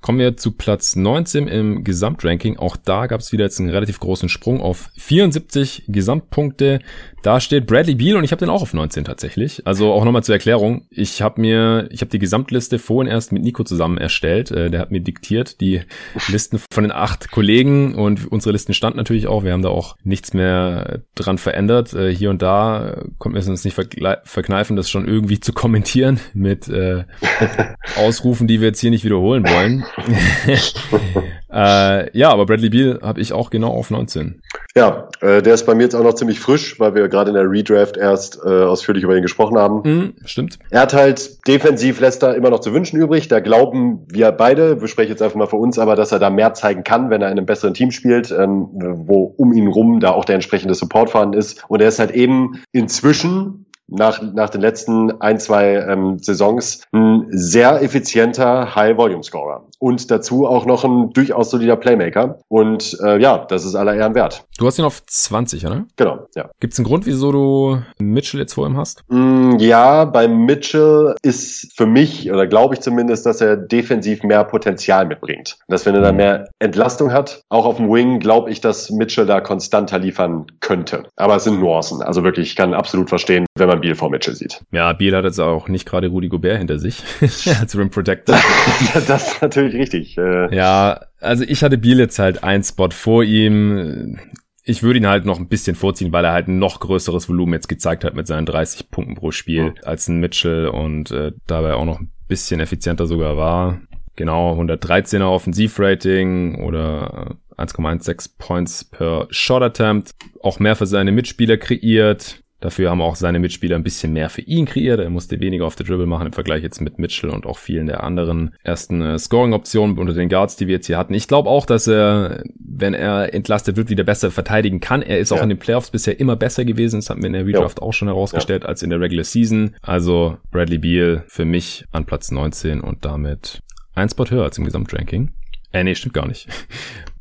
Kommen wir zu Platz 19 im Gesamtranking. Auch da gab es wieder jetzt einen relativ großen Sprung auf 74 Gesamtpunkte. Da steht Bradley Beal und ich habe den auch auf 19 tatsächlich. Also auch nochmal zur Erklärung. Ich habe mir, ich habe die Gesamtliste vorhin erst mit Nico zusammen erstellt. Äh, der hat mir diktiert die Listen von den acht Kollegen und unsere Listen standen natürlich auch. Wir haben da auch nichts mehr dran verändert. Äh, hier und da konnten wir es uns nicht verkneifen, das schon irgendwie zu kommentieren mit äh, Ausrufen, die wir jetzt hier nicht wiederholen wollen. äh, ja, aber Bradley Beal habe ich auch genau auf 19. Ja, äh, der ist bei mir jetzt auch noch ziemlich frisch, weil wir gerade in der Redraft erst äh, ausführlich über ihn gesprochen haben. Mhm, stimmt. Er hat halt defensiv lässt er immer noch zu wünschen übrig. Da glauben wir beide, wir sprechen jetzt einfach mal für uns, aber dass er da mehr zeigen kann, wenn er in einem besseren Team spielt, ähm, wo um ihn rum da auch der entsprechende Support vorhanden ist. Und er ist halt eben inzwischen nach, nach den letzten ein, zwei ähm, Saisons ein sehr effizienter High-Volume-Scorer. Und dazu auch noch ein durchaus solider Playmaker. Und äh, ja, das ist aller Ehren wert. Du hast ihn auf 20, oder? Genau, ja. Gibt es einen Grund, wieso du Mitchell jetzt vor ihm hast? Mm, ja, bei Mitchell ist für mich, oder glaube ich zumindest, dass er defensiv mehr Potenzial mitbringt. Dass wenn er dann mhm. mehr Entlastung hat, auch auf dem Wing, glaube ich, dass Mitchell da konstanter liefern könnte. Aber es sind Nuancen. Also wirklich, ich kann absolut verstehen, wenn man Beal vor Mitchell sieht. Ja, Beal hat jetzt auch nicht gerade Rudi Gobert hinter sich als Rim Protector. das ist natürlich richtig. Äh. Ja, also ich hatte Beal jetzt halt ein Spot vor ihm. Ich würde ihn halt noch ein bisschen vorziehen, weil er halt ein noch größeres Volumen jetzt gezeigt hat mit seinen 30 Punkten pro Spiel mhm. als ein Mitchell und äh, dabei auch noch ein bisschen effizienter sogar war. Genau, 113er Offensivrating oder 1,16 Points per Shot Attempt. Auch mehr für seine Mitspieler kreiert. Dafür haben auch seine Mitspieler ein bisschen mehr für ihn kreiert. Er musste weniger auf der Dribble machen im Vergleich jetzt mit Mitchell und auch vielen der anderen ersten äh, Scoring-Optionen unter den Guards, die wir jetzt hier hatten. Ich glaube auch, dass er, wenn er entlastet wird, wieder besser verteidigen kann. Er ist ja. auch in den Playoffs bisher immer besser gewesen. Das haben wir in der Redraft ja. auch schon herausgestellt ja. als in der Regular Season. Also Bradley Beal für mich an Platz 19 und damit ein Spot höher als im Gesamtranking. Äh, nee, stimmt gar nicht.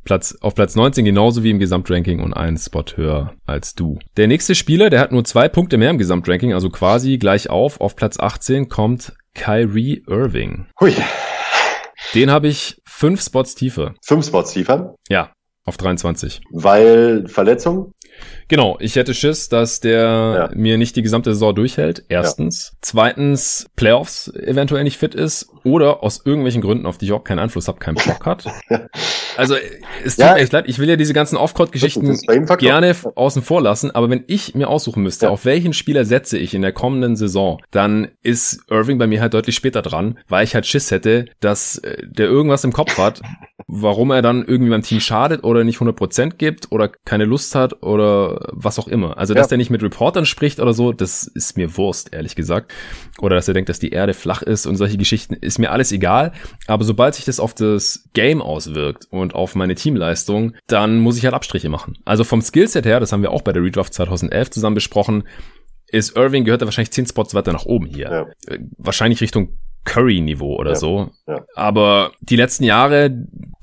Platz, auf Platz 19 genauso wie im Gesamtranking und einen Spot höher als du. Der nächste Spieler, der hat nur zwei Punkte mehr im Gesamtranking, also quasi gleich auf. Auf Platz 18 kommt Kyrie Irving. Hui. Den habe ich fünf Spots tiefer. Fünf Spots tiefer? Ja, auf 23. Weil Verletzung? Genau, ich hätte Schiss, dass der ja. mir nicht die gesamte Saison durchhält. Erstens. Ja. Zweitens, Playoffs eventuell nicht fit ist oder aus irgendwelchen Gründen, auf die ich auch keinen Einfluss habe, keinen Bock hat. also, es tut ja. mir echt leid. Ich will ja diese ganzen Off-Court-Geschichten gerne außen vor lassen, aber wenn ich mir aussuchen müsste, auf welchen Spieler setze ich in der kommenden Saison, dann ist Irving bei mir halt deutlich später dran, weil ich halt Schiss hätte, dass äh, der irgendwas im Kopf hat, warum er dann irgendwie beim Team schadet oder nicht 100% gibt oder keine Lust hat oder was auch immer. Also, dass ja. der nicht mit Reportern spricht oder so, das ist mir Wurst, ehrlich gesagt. Oder dass er denkt, dass die Erde flach ist und solche Geschichten, ist mir alles egal. Aber sobald sich das auf das Game auswirkt und auf meine Teamleistung, dann muss ich halt Abstriche machen. Also vom Skillset her, das haben wir auch bei der Redraft 2011 zusammen besprochen, ist Irving gehört er wahrscheinlich 10 Spots weiter nach oben hier. Ja. Äh, wahrscheinlich Richtung Curry-Niveau oder ja, so. Ja. Aber die letzten Jahre,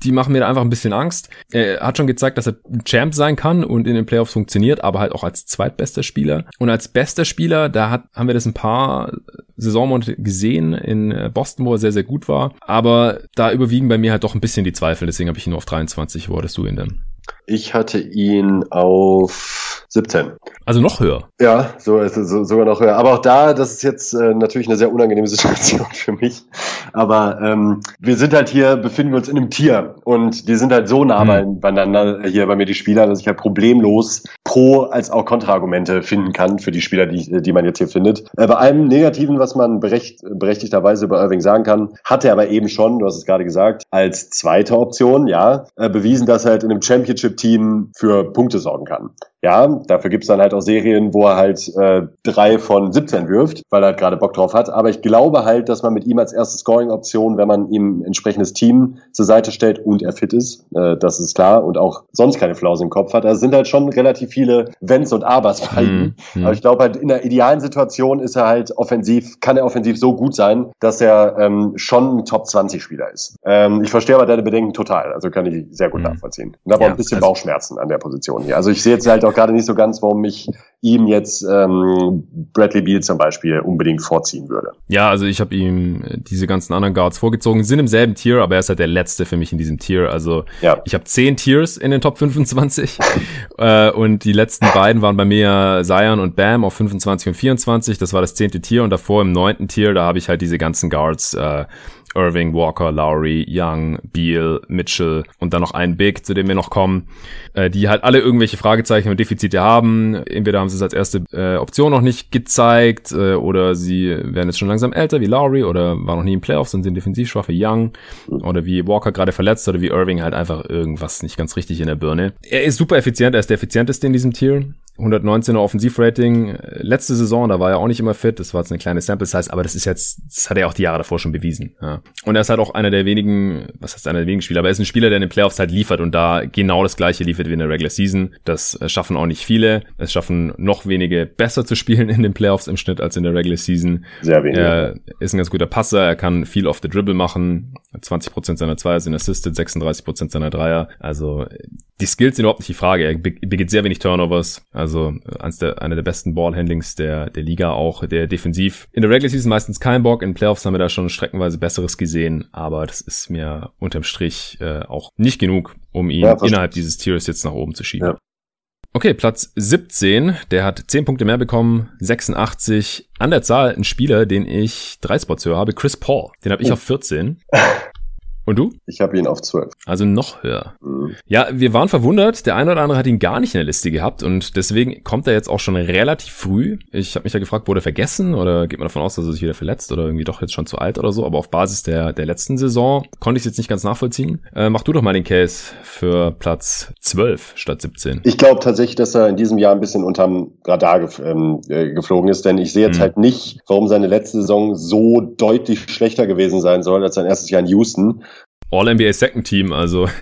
die machen mir da einfach ein bisschen Angst. Er hat schon gezeigt, dass er ein Champ sein kann und in den Playoffs funktioniert, aber halt auch als zweitbester Spieler. Und als bester Spieler, da hat, haben wir das ein paar Saisonmonate gesehen in Boston, wo er sehr, sehr gut war. Aber da überwiegen bei mir halt doch ein bisschen die Zweifel. Deswegen habe ich ihn nur auf 23. Wo hattest du ihn denn? Ich hatte ihn auf 17. Also noch höher. Ja, so, so, sogar noch höher. Aber auch da, das ist jetzt äh, natürlich eine sehr unangenehme Situation für mich. Aber ähm, wir sind halt hier, befinden wir uns in einem Tier und die sind halt so nah mhm. beieinander hier bei mir die Spieler, dass ich halt problemlos Pro- als auch Kontraargumente finden kann für die Spieler, die, die man jetzt hier findet. Äh, bei allem Negativen, was man berecht, berechtigterweise über Irving sagen kann, hat er aber eben schon, du hast es gerade gesagt, als zweite Option, ja, äh, bewiesen, dass er halt in einem Championship-Team für Punkte sorgen kann. Ja, dafür gibt's dann halt auch Serien, wo er halt äh, drei von 17 wirft, weil er halt gerade Bock drauf hat. Aber ich glaube halt, dass man mit ihm als erste Scoring-Option, wenn man ihm ein entsprechendes Team zur Seite stellt und er fit ist, äh, das ist klar, und auch sonst keine Flaws im Kopf hat. Also sind halt schon relativ viele Wenns und Abers bei ihm. Mhm. Aber ich glaube halt, in der idealen Situation ist er halt offensiv, kann er offensiv so gut sein, dass er ähm, schon ein Top-20-Spieler ist. Ähm, ich verstehe aber deine Bedenken total. Also kann ich sehr gut mhm. nachvollziehen. Und habe ja, auch ein bisschen also Bauchschmerzen an der Position hier. Also ich sehe jetzt halt auch gerade nicht so ganz, warum mich ihm jetzt ähm, Bradley Beal zum Beispiel unbedingt vorziehen würde. Ja, also ich habe ihm äh, diese ganzen anderen Guards vorgezogen, sind im selben Tier, aber er ist halt der letzte für mich in diesem Tier. Also ja. ich habe zehn Tiers in den Top 25 äh, und die letzten beiden waren bei mir Zion und Bam auf 25 und 24. Das war das zehnte Tier und davor im neunten Tier, da habe ich halt diese ganzen Guards äh, Irving, Walker, Lowry, Young, Beal, Mitchell und dann noch ein Big, zu dem wir noch kommen, äh, die halt alle irgendwelche Fragezeichen und Defizite haben. Entweder haben sie es als erste äh, Option noch nicht gezeigt äh, oder sie werden jetzt schon langsam älter wie Lowry oder waren noch nie im Playoffs und sind defensiv schwach wie Young oder wie Walker gerade verletzt oder wie Irving halt einfach irgendwas nicht ganz richtig in der Birne. Er ist super effizient, er ist der effizienteste in diesem Tier 119er Offensivrating. Letzte Saison, da war er auch nicht immer fit. Das war jetzt eine kleine Sample Size, aber das ist jetzt, das hat er auch die Jahre davor schon bewiesen. Ja. Und er ist halt auch einer der wenigen, was heißt einer der wenigen Spieler, aber er ist ein Spieler, der in den Playoffs halt liefert und da genau das gleiche liefert wie in der Regular Season. Das äh, schaffen auch nicht viele. Es schaffen noch wenige besser zu spielen in den Playoffs im Schnitt als in der Regular Season. Sehr wenig. Er ist ein ganz guter Passer, er kann viel off the dribble machen. 20% seiner Zweier sind assisted, 36% seiner Dreier. Also die Skills sind überhaupt nicht die Frage. Er begeht sehr wenig Turnovers. Also eines der, einer der besten Ballhandlings der, der Liga auch. Der defensiv in der Regular Season meistens kein Bock. In Playoffs haben wir da schon streckenweise Besseres gesehen. Aber das ist mir unterm Strich äh, auch nicht genug, um ihn ja, innerhalb dieses Tiers jetzt nach oben zu schieben. Ja. Okay, Platz 17, der hat 10 Punkte mehr bekommen, 86. An der Zahl ein Spieler, den ich drei Spots höher habe, Chris Paul. Den habe ich oh. auf 14. Und du? Ich habe ihn auf 12. Also noch höher. Mhm. Ja, wir waren verwundert. Der eine oder andere hat ihn gar nicht in der Liste gehabt und deswegen kommt er jetzt auch schon relativ früh. Ich habe mich ja gefragt, wurde er vergessen oder geht man davon aus, dass er sich wieder verletzt oder irgendwie doch jetzt schon zu alt oder so. Aber auf Basis der, der letzten Saison konnte ich es jetzt nicht ganz nachvollziehen. Äh, mach du doch mal den Case für Platz 12 statt 17. Ich glaube tatsächlich, dass er in diesem Jahr ein bisschen unterm Radar gef ähm, äh, geflogen ist, denn ich sehe jetzt mhm. halt nicht, warum seine letzte Saison so deutlich schlechter gewesen sein soll als sein erstes Jahr in Houston. All-NBA Second Team, also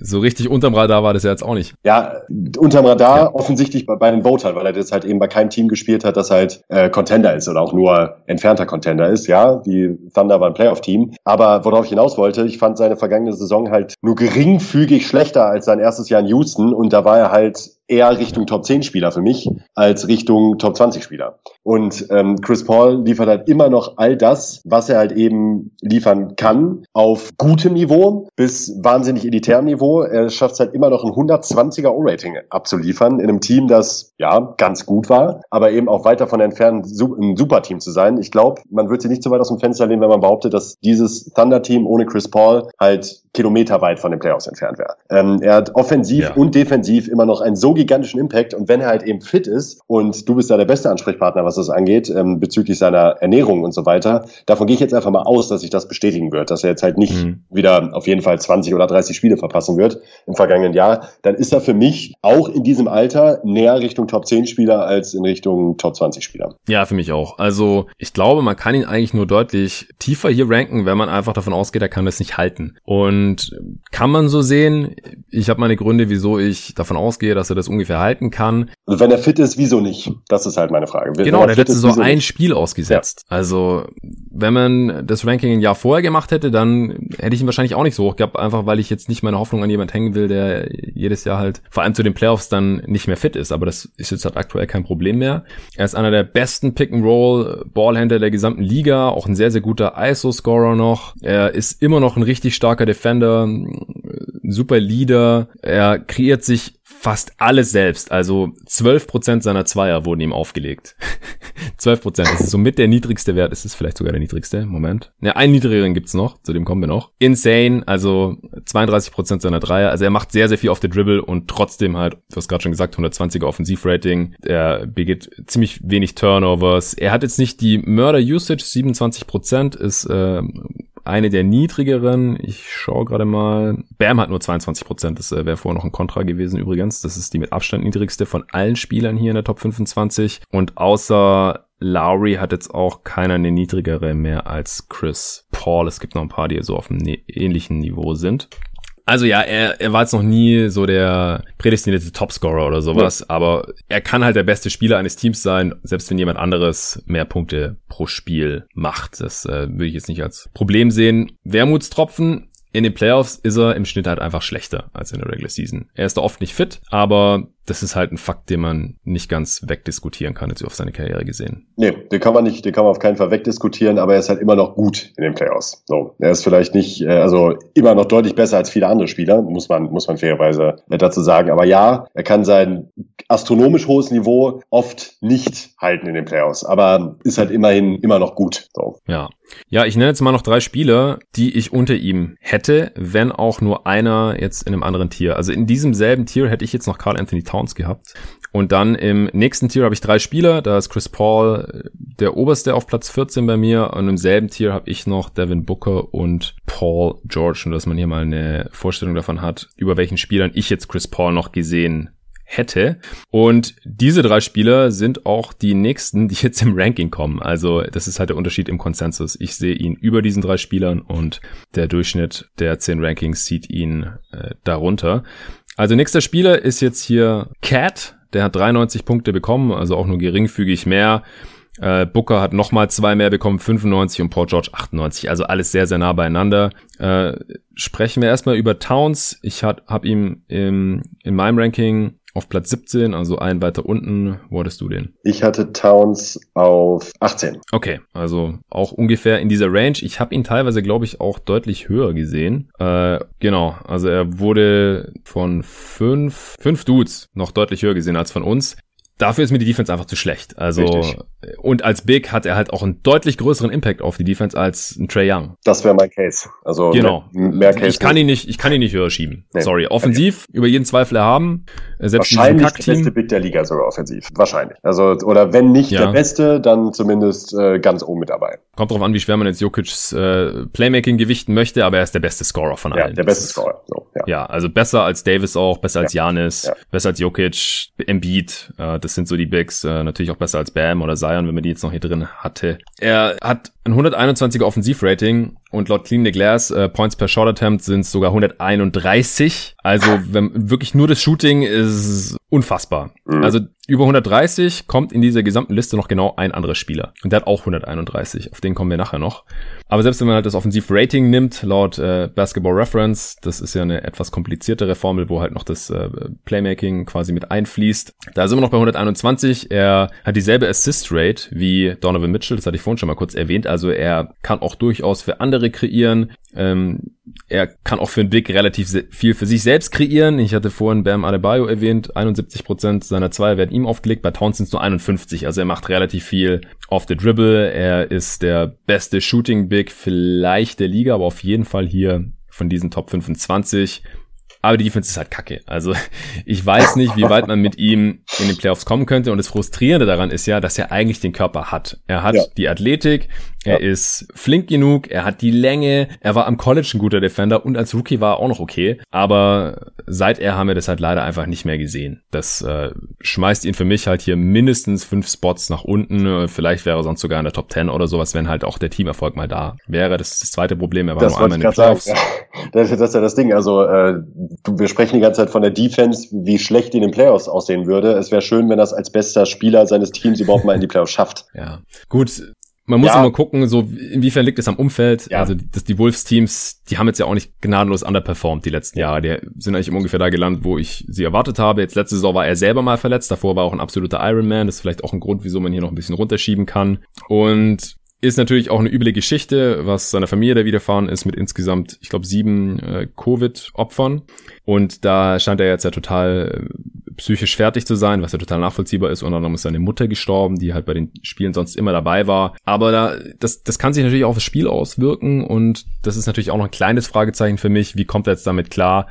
so richtig unterm Radar war das ja jetzt auch nicht. Ja, unterm Radar ja. offensichtlich bei, bei den Votern, weil er das halt eben bei keinem Team gespielt hat, das halt äh, Contender ist oder auch nur entfernter Contender ist. Ja, die Thunder waren Playoff-Team. Aber worauf ich hinaus wollte, ich fand seine vergangene Saison halt nur geringfügig schlechter als sein erstes Jahr in Houston und da war er halt eher Richtung Top 10 Spieler für mich als Richtung Top 20 Spieler. Und ähm, Chris Paul liefert halt immer noch all das, was er halt eben liefern kann, auf gutem Niveau bis wahnsinnig elitärem Niveau. Er schafft es halt immer noch ein 120er O-Rating abzuliefern in einem Team, das ja ganz gut war, aber eben auch weiter von entfernt ein Superteam zu sein. Ich glaube, man wird sich nicht so weit aus dem Fenster lehnen, wenn man behauptet, dass dieses Thunder-Team ohne Chris Paul halt kilometerweit von den Playoffs entfernt wäre. Ähm, er hat offensiv ja. und defensiv immer noch einen so gigantischen Impact und wenn er halt eben fit ist und du bist da der beste Ansprechpartner, was das angeht, ähm, bezüglich seiner Ernährung und so weiter, davon gehe ich jetzt einfach mal aus, dass sich das bestätigen wird, dass er jetzt halt nicht mhm. wieder auf jeden Fall 20 oder 30 Spiele verpassen wird im vergangenen Jahr, dann ist er für mich auch in diesem Alter näher Richtung Top 10 Spieler als in Richtung Top 20 Spieler. Ja, für mich auch. Also ich glaube, man kann ihn eigentlich nur deutlich tiefer hier ranken, wenn man einfach davon ausgeht, er kann das nicht halten. Und und kann man so sehen. Ich habe meine Gründe, wieso ich davon ausgehe, dass er das ungefähr halten kann. Also wenn er fit ist, wieso nicht? Das ist halt meine Frage. Wenn genau, der letzte so ein nicht? Spiel ausgesetzt. Ja. Also wenn man das Ranking ein Jahr vorher gemacht hätte, dann hätte ich ihn wahrscheinlich auch nicht so hoch gehabt, einfach weil ich jetzt nicht meine Hoffnung an jemand hängen will, der jedes Jahr halt, vor allem zu den Playoffs, dann nicht mehr fit ist. Aber das ist jetzt halt aktuell kein Problem mehr. Er ist einer der besten Pick-and-Roll-Ballhändler der gesamten Liga, auch ein sehr, sehr guter ISO-Scorer noch. Er ist immer noch ein richtig starker Defender Defender, super Leader. Er kreiert sich fast alles selbst. Also 12% seiner Zweier wurden ihm aufgelegt. 12%, das ist somit der niedrigste Wert. Ist es vielleicht sogar der niedrigste? Moment. Ja, einen niedrigeren gibt's noch, zu dem kommen wir noch. Insane, also 32% seiner Dreier. Also er macht sehr, sehr viel auf der Dribble und trotzdem halt, du hast gerade schon gesagt, 120er Offensivrating. Er begeht ziemlich wenig Turnovers. Er hat jetzt nicht die Murder-Usage, 27% ist äh, eine der niedrigeren. Ich schaue gerade mal. Bam hat nur 22 Prozent. Das äh, wäre vorher noch ein Kontra gewesen übrigens. Das ist die mit Abstand niedrigste von allen Spielern hier in der Top 25. Und außer Lowry hat jetzt auch keiner eine niedrigere mehr als Chris Paul. Es gibt noch ein paar, die so auf einem ne-, ähnlichen Niveau sind. Also ja, er, er war jetzt noch nie so der prädestinierte Topscorer oder sowas, ja. aber er kann halt der beste Spieler eines Teams sein, selbst wenn jemand anderes mehr Punkte pro Spiel macht. Das äh, würde ich jetzt nicht als Problem sehen. Wermutstropfen, in den Playoffs ist er im Schnitt halt einfach schlechter als in der Regular Season. Er ist da oft nicht fit, aber das ist halt ein Fakt, den man nicht ganz wegdiskutieren kann, jetzt auf seine Karriere gesehen. Nee, den kann man nicht, den kann man auf keinen Fall wegdiskutieren, aber er ist halt immer noch gut in den Playoffs. So, er ist vielleicht nicht, äh, also immer noch deutlich besser als viele andere Spieler, muss man, muss man fairerweise dazu sagen. Aber ja, er kann sein astronomisch hohes Niveau oft nicht halten in den Playoffs, aber ist halt immerhin immer noch gut. So. Ja. Ja, ich nenne jetzt mal noch drei Spieler, die ich unter ihm hätte, wenn auch nur einer jetzt in einem anderen Tier. Also in diesem selben Tier hätte ich jetzt noch Carl Anthony Towns gehabt. Und dann im nächsten Tier habe ich drei Spieler. Da ist Chris Paul der oberste auf Platz 14 bei mir. Und im selben Tier habe ich noch Devin Booker und Paul George. Und dass man hier mal eine Vorstellung davon hat, über welchen Spielern ich jetzt Chris Paul noch gesehen hätte. Und diese drei Spieler sind auch die nächsten, die jetzt im Ranking kommen. Also das ist halt der Unterschied im Konsensus. Ich sehe ihn über diesen drei Spielern und der Durchschnitt der zehn Rankings sieht ihn äh, darunter. Also nächster Spieler ist jetzt hier Cat. Der hat 93 Punkte bekommen, also auch nur geringfügig mehr. Äh, Booker hat nochmal zwei mehr bekommen, 95 und Paul George 98. Also alles sehr, sehr nah beieinander. Äh, sprechen wir erstmal über Towns. Ich habe hab ihm im, in meinem Ranking auf Platz 17, also ein weiter unten. Wo hattest du den? Ich hatte Towns auf 18. Okay, also auch ungefähr in dieser Range. Ich habe ihn teilweise, glaube ich, auch deutlich höher gesehen. Äh, genau, also er wurde von fünf, fünf Dudes noch deutlich höher gesehen als von uns. Dafür ist mir die Defense einfach zu schlecht. Also Richtig. und als Big hat er halt auch einen deutlich größeren Impact auf die Defense als ein Trey Young. Das wäre mein Case. Also genau. mehr, mehr Case. Ich kann ihn nicht, ich kann ihn nicht höher schieben. Nee. Sorry. Offensiv okay. über jeden Zweifel erhaben. Selbst Wahrscheinlich der beste Big der Liga sogar offensiv. Wahrscheinlich. Also oder wenn nicht ja. der Beste, dann zumindest äh, ganz oben mit dabei. Kommt drauf an, wie schwer man jetzt Jokic's äh, Playmaking gewichten möchte, aber er ist der beste Scorer von allen. Ja, der beste Scorer. So, ja. ja, also besser als Davis auch, besser als Janis, ja. besser als Jokic, Embiid. Äh, das sind so die Bigs. Äh, natürlich auch besser als Bam oder Zion, wenn man die jetzt noch hier drin hatte. Er hat ein 121er Offensivrating und laut Clean the Glass äh, Points per Shot Attempt sind es sogar 131. Also wenn wirklich nur das Shooting ist unfassbar. Mhm. Also über 130 kommt in dieser gesamten Liste noch genau ein anderer Spieler. Und der hat auch 131. Auf den kommen wir nachher noch. Aber selbst wenn man halt das Offensiv-Rating nimmt, laut äh, Basketball Reference, das ist ja eine etwas kompliziertere Formel, wo halt noch das äh, Playmaking quasi mit einfließt. Da sind wir noch bei 121. Er hat dieselbe Assist-Rate wie Donovan Mitchell, das hatte ich vorhin schon mal kurz erwähnt. Also er kann auch durchaus für andere kreieren. Ähm, er kann auch für einen Big relativ viel für sich selbst kreieren. Ich hatte vorhin Bam Adebayo erwähnt, 71% seiner Zweier werden ihm aufgelegt, bei Towns sind es nur 51. Also er macht relativ viel off the dribble. Er ist der beste Shooting Big vielleicht der Liga, aber auf jeden Fall hier von diesen Top 25. Aber die Defense ist halt kacke. Also ich weiß nicht, wie weit man mit ihm in den Playoffs kommen könnte. Und das Frustrierende daran ist ja, dass er eigentlich den Körper hat. Er hat ja. die Athletik, er ja. ist flink genug, er hat die Länge, er war am College ein guter Defender und als Rookie war er auch noch okay. Aber seit er haben wir das halt leider einfach nicht mehr gesehen. Das äh, schmeißt ihn für mich halt hier mindestens fünf Spots nach unten. Vielleicht wäre er sonst sogar in der Top 10 oder sowas, wenn halt auch der Teamerfolg mal da wäre. Das ist das zweite Problem. Er war das nur einmal in den Playoffs. Sagen, das, das ist ja das Ding. Also äh, wir sprechen die ganze Zeit von der Defense, wie schlecht die in den Playoffs aussehen würde. Es wäre schön, wenn das als bester Spieler seines Teams überhaupt mal in die Playoffs schafft. Ja, gut. Man muss ja. immer gucken, so inwiefern liegt es am Umfeld. Ja. Also dass die Wolves-Teams, die haben jetzt ja auch nicht gnadenlos underperformed die letzten Jahre. Die sind eigentlich ungefähr da gelandet, wo ich sie erwartet habe. Jetzt letzte Saison war er selber mal verletzt. Davor war auch ein absoluter Ironman. Das ist vielleicht auch ein Grund, wieso man hier noch ein bisschen runterschieben kann. Und ist natürlich auch eine üble Geschichte, was seiner Familie da widerfahren ist mit insgesamt, ich glaube, sieben äh, Covid-Opfern. Und da scheint er jetzt ja total äh, psychisch fertig zu sein, was ja total nachvollziehbar ist. Und dann ist seine Mutter gestorben, die halt bei den Spielen sonst immer dabei war. Aber da, das, das kann sich natürlich auch aufs Spiel auswirken. Und das ist natürlich auch noch ein kleines Fragezeichen für mich. Wie kommt er jetzt damit klar?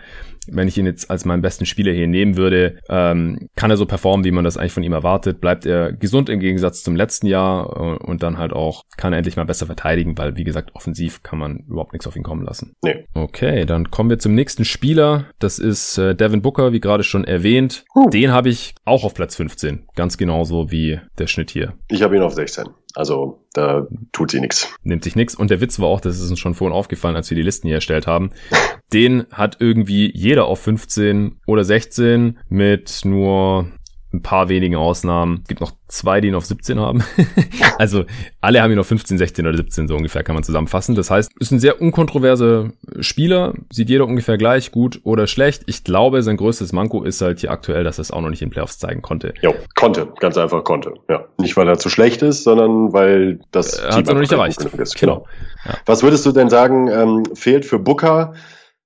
Wenn ich ihn jetzt als meinen besten Spieler hier nehmen würde, ähm, kann er so performen, wie man das eigentlich von ihm erwartet? Bleibt er gesund im Gegensatz zum letzten Jahr äh, und dann halt auch kann er endlich mal besser verteidigen, weil wie gesagt, offensiv kann man überhaupt nichts auf ihn kommen lassen. Nee. Okay, dann kommen wir zum nächsten Spieler. Das ist äh, Devin Booker, wie gerade schon erwähnt. Uh. Den habe ich auch auf Platz 15, ganz genauso wie der Schnitt hier. Ich habe ihn auf 16. Also da tut sie nichts. Nimmt sich nichts. Und der Witz war auch, das ist uns schon vorhin aufgefallen, als wir die Listen hier erstellt haben. Den hat irgendwie jeder auf 15 oder 16 mit nur ein paar wenigen Ausnahmen. Es gibt noch zwei, die ihn auf 17 haben. also alle haben ihn auf 15, 16 oder 17, so ungefähr kann man zusammenfassen. Das heißt, ist ein sehr unkontroverser Spieler, sieht jeder ungefähr gleich, gut oder schlecht. Ich glaube, sein größtes Manko ist halt hier aktuell, dass er es auch noch nicht in Playoffs zeigen konnte. Jo, konnte, ganz einfach konnte. Ja, nicht weil er zu schlecht ist, sondern weil das er hat noch nicht erreicht. Genau. genau. Ja. Was würdest du denn sagen, ähm, fehlt für Booker?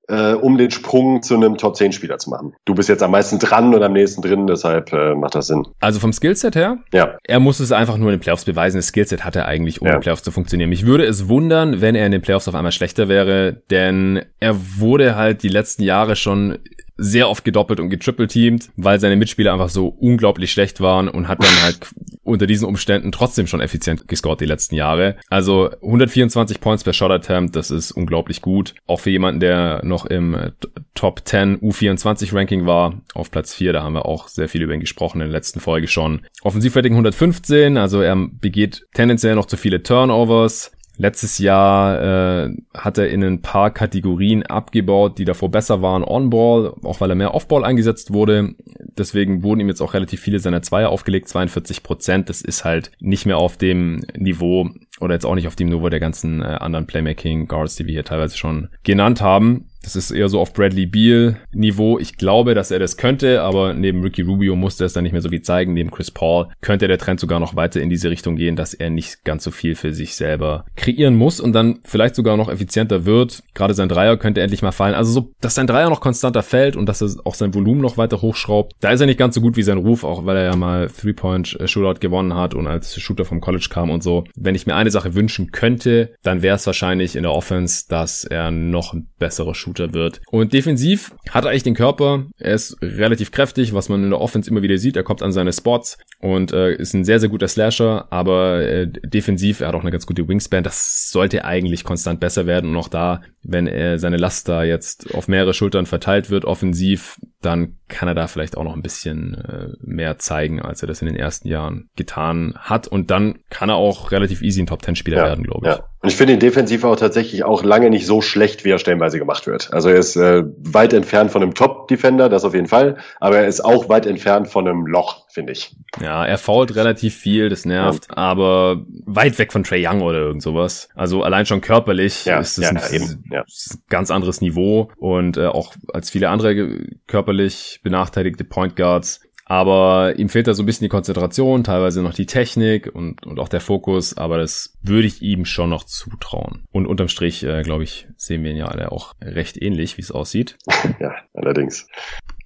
Äh, um den Sprung zu einem Top 10 Spieler zu machen. Du bist jetzt am meisten dran und am nächsten drin, deshalb äh, macht das Sinn. Also vom Skillset her? Ja. Er muss es einfach nur in den Playoffs beweisen. Das Skillset hat er eigentlich, um ja. in den Playoffs zu funktionieren. Mich würde es wundern, wenn er in den Playoffs auf einmal schlechter wäre, denn er wurde halt die letzten Jahre schon sehr oft gedoppelt und getrippelteamt, weil seine Mitspieler einfach so unglaublich schlecht waren und hat dann halt unter diesen Umständen trotzdem schon effizient gescored die letzten Jahre. Also 124 Points per Shot Attempt, das ist unglaublich gut. Auch für jemanden, der noch im Top 10 U24 Ranking war, auf Platz 4, da haben wir auch sehr viel über ihn gesprochen in der letzten Folge schon. Offensivrating 115, also er begeht tendenziell noch zu viele Turnovers. Letztes Jahr äh, hat er in ein paar Kategorien abgebaut, die davor besser waren On-Ball, auch weil er mehr Off-Ball eingesetzt wurde. Deswegen wurden ihm jetzt auch relativ viele seiner Zweier aufgelegt, 42 Prozent. Das ist halt nicht mehr auf dem Niveau oder jetzt auch nicht auf dem Niveau der ganzen äh, anderen Playmaking-Guards, die wir hier teilweise schon genannt haben. Das ist eher so auf Bradley Beal Niveau. Ich glaube, dass er das könnte, aber neben Ricky Rubio musste es dann nicht mehr so viel zeigen. Neben Chris Paul könnte der Trend sogar noch weiter in diese Richtung gehen, dass er nicht ganz so viel für sich selber kreieren muss und dann vielleicht sogar noch effizienter wird. Gerade sein Dreier könnte endlich mal fallen. Also so, dass sein Dreier noch konstanter fällt und dass er auch sein Volumen noch weiter hochschraubt. Da ist er nicht ganz so gut wie sein Ruf, auch weil er ja mal Three-Point-Shootout gewonnen hat und als Shooter vom College kam und so. Wenn ich mir eine Sache wünschen könnte, dann wäre es wahrscheinlich in der Offense, dass er noch ein besserer Shooter Shooter wird. Und defensiv hat er eigentlich den Körper. Er ist relativ kräftig, was man in der Offense immer wieder sieht. Er kommt an seine Spots und äh, ist ein sehr, sehr guter Slasher, aber äh, defensiv, er hat auch eine ganz gute Wingspan. Das sollte eigentlich konstant besser werden. Und auch da, wenn er seine Last da jetzt auf mehrere Schultern verteilt wird, offensiv, dann kann er da vielleicht auch noch ein bisschen äh, mehr zeigen, als er das in den ersten Jahren getan hat. Und dann kann er auch relativ easy ein Top-10-Spieler ja, werden, glaube ich. Ja. Und ich finde ihn defensiv auch tatsächlich auch lange nicht so schlecht, wie er stellenweise gemacht wird. Also er ist äh, weit entfernt von einem Top-Defender, das auf jeden Fall, aber er ist auch weit entfernt von einem Loch, finde ich. Ja, er fault relativ viel, das nervt, ja. aber weit weg von Trey Young oder irgend sowas. Also allein schon körperlich ja, ist es ja, ein, ja. ganz anderes Niveau und äh, auch als viele andere körperlich benachteiligte Point Guards aber ihm fehlt da so ein bisschen die Konzentration, teilweise noch die Technik und, und auch der Fokus, aber das würde ich ihm schon noch zutrauen. Und unterm Strich, äh, glaube ich, sehen wir ihn ja alle auch recht ähnlich, wie es aussieht. ja, allerdings.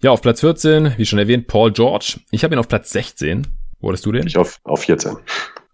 Ja, auf Platz 14, wie schon erwähnt, Paul George. Ich habe ihn auf Platz 16. Wo hattest du den? Ich auf, auf 14.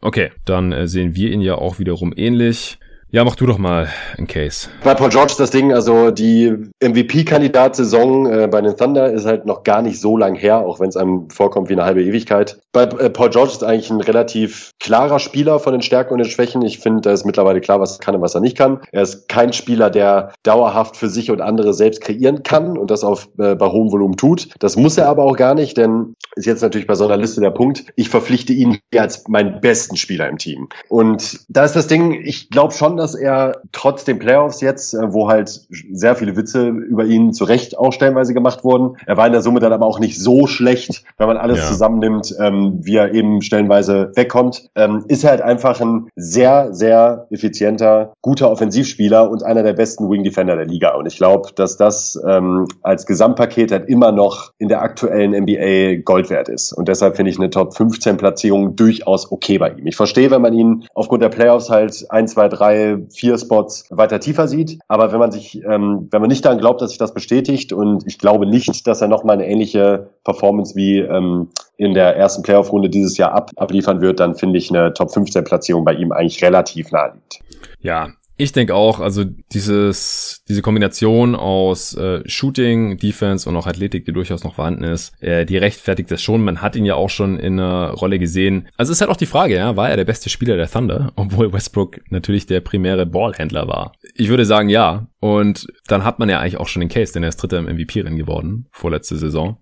Okay, dann äh, sehen wir ihn ja auch wiederum ähnlich. Ja, mach du doch mal ein Case. Bei Paul George das Ding, also die MVP-Kandidat-Saison äh, bei den Thunder ist halt noch gar nicht so lang her, auch wenn es einem vorkommt wie eine halbe Ewigkeit. Bei äh, Paul George ist eigentlich ein relativ klarer Spieler von den Stärken und den Schwächen. Ich finde, da ist mittlerweile klar, was er kann und was er nicht kann. Er ist kein Spieler, der dauerhaft für sich und andere selbst kreieren kann und das auf, äh, bei hohem Volumen tut. Das muss er aber auch gar nicht, denn ist jetzt natürlich bei so einer Liste der Punkt, ich verpflichte ihn als meinen besten Spieler im Team. Und da ist das Ding, ich glaube schon, dass er trotz den Playoffs jetzt, äh, wo halt sehr viele Witze über ihn zu Recht auch stellenweise gemacht wurden, er war in der Summe dann aber auch nicht so schlecht, wenn man alles ja. zusammennimmt, ähm, wie er eben stellenweise wegkommt, ähm, ist er halt einfach ein sehr, sehr effizienter, guter Offensivspieler und einer der besten Wing Defender der Liga. Und ich glaube, dass das ähm, als Gesamtpaket halt immer noch in der aktuellen NBA Gold wert ist. Und deshalb finde ich eine Top 15 Platzierung durchaus okay bei ihm. Ich verstehe, wenn man ihn aufgrund der Playoffs halt ein, zwei, drei vier Spots weiter tiefer sieht. Aber wenn man sich, ähm, wenn man nicht daran glaubt, dass sich das bestätigt und ich glaube nicht, dass er nochmal eine ähnliche Performance wie ähm, in der ersten Playoff-Runde dieses Jahr ab, abliefern wird, dann finde ich eine Top 15 Platzierung bei ihm eigentlich relativ naheliegend. Ja, ich denke auch, also dieses, diese Kombination aus äh, Shooting, Defense und auch Athletik, die durchaus noch vorhanden ist, äh, die rechtfertigt das schon. Man hat ihn ja auch schon in einer Rolle gesehen. Also ist halt auch die Frage, ja, war er der beste Spieler der Thunder, obwohl Westbrook natürlich der primäre Ballhändler war? Ich würde sagen, ja. Und dann hat man ja eigentlich auch schon den Case, denn er ist Dritter im MVP-Rennen geworden, vorletzte Saison.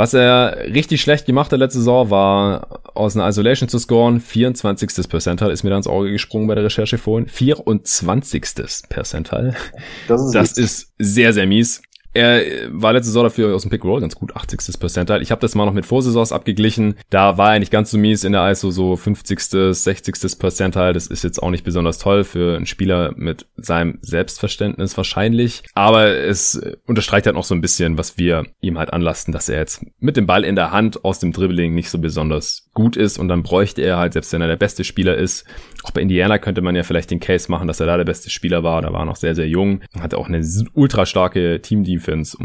Was er richtig schlecht gemacht hat letzte Saison, war aus einer Isolation zu scoren. 24. Percentile ist mir da ins Auge gesprungen bei der Recherche vorhin. 24. Percentile. Das ist, das ist sehr, sehr mies. Er war letzte Saison dafür aus dem Pick Roll ganz gut, 80. Percentile. Ich habe das mal noch mit Vorsaisons abgeglichen. Da war er nicht ganz so mies in der ISO, so 50., 60. Percentile. Das ist jetzt auch nicht besonders toll für einen Spieler mit seinem Selbstverständnis wahrscheinlich. Aber es unterstreicht halt noch so ein bisschen, was wir ihm halt anlasten, dass er jetzt mit dem Ball in der Hand aus dem Dribbling nicht so besonders gut ist. Und dann bräuchte er halt, selbst wenn er der beste Spieler ist, auch bei Indiana könnte man ja vielleicht den Case machen, dass er da der beste Spieler war. Da war er noch sehr, sehr jung. Hatte auch eine ultra starke Team-Defense um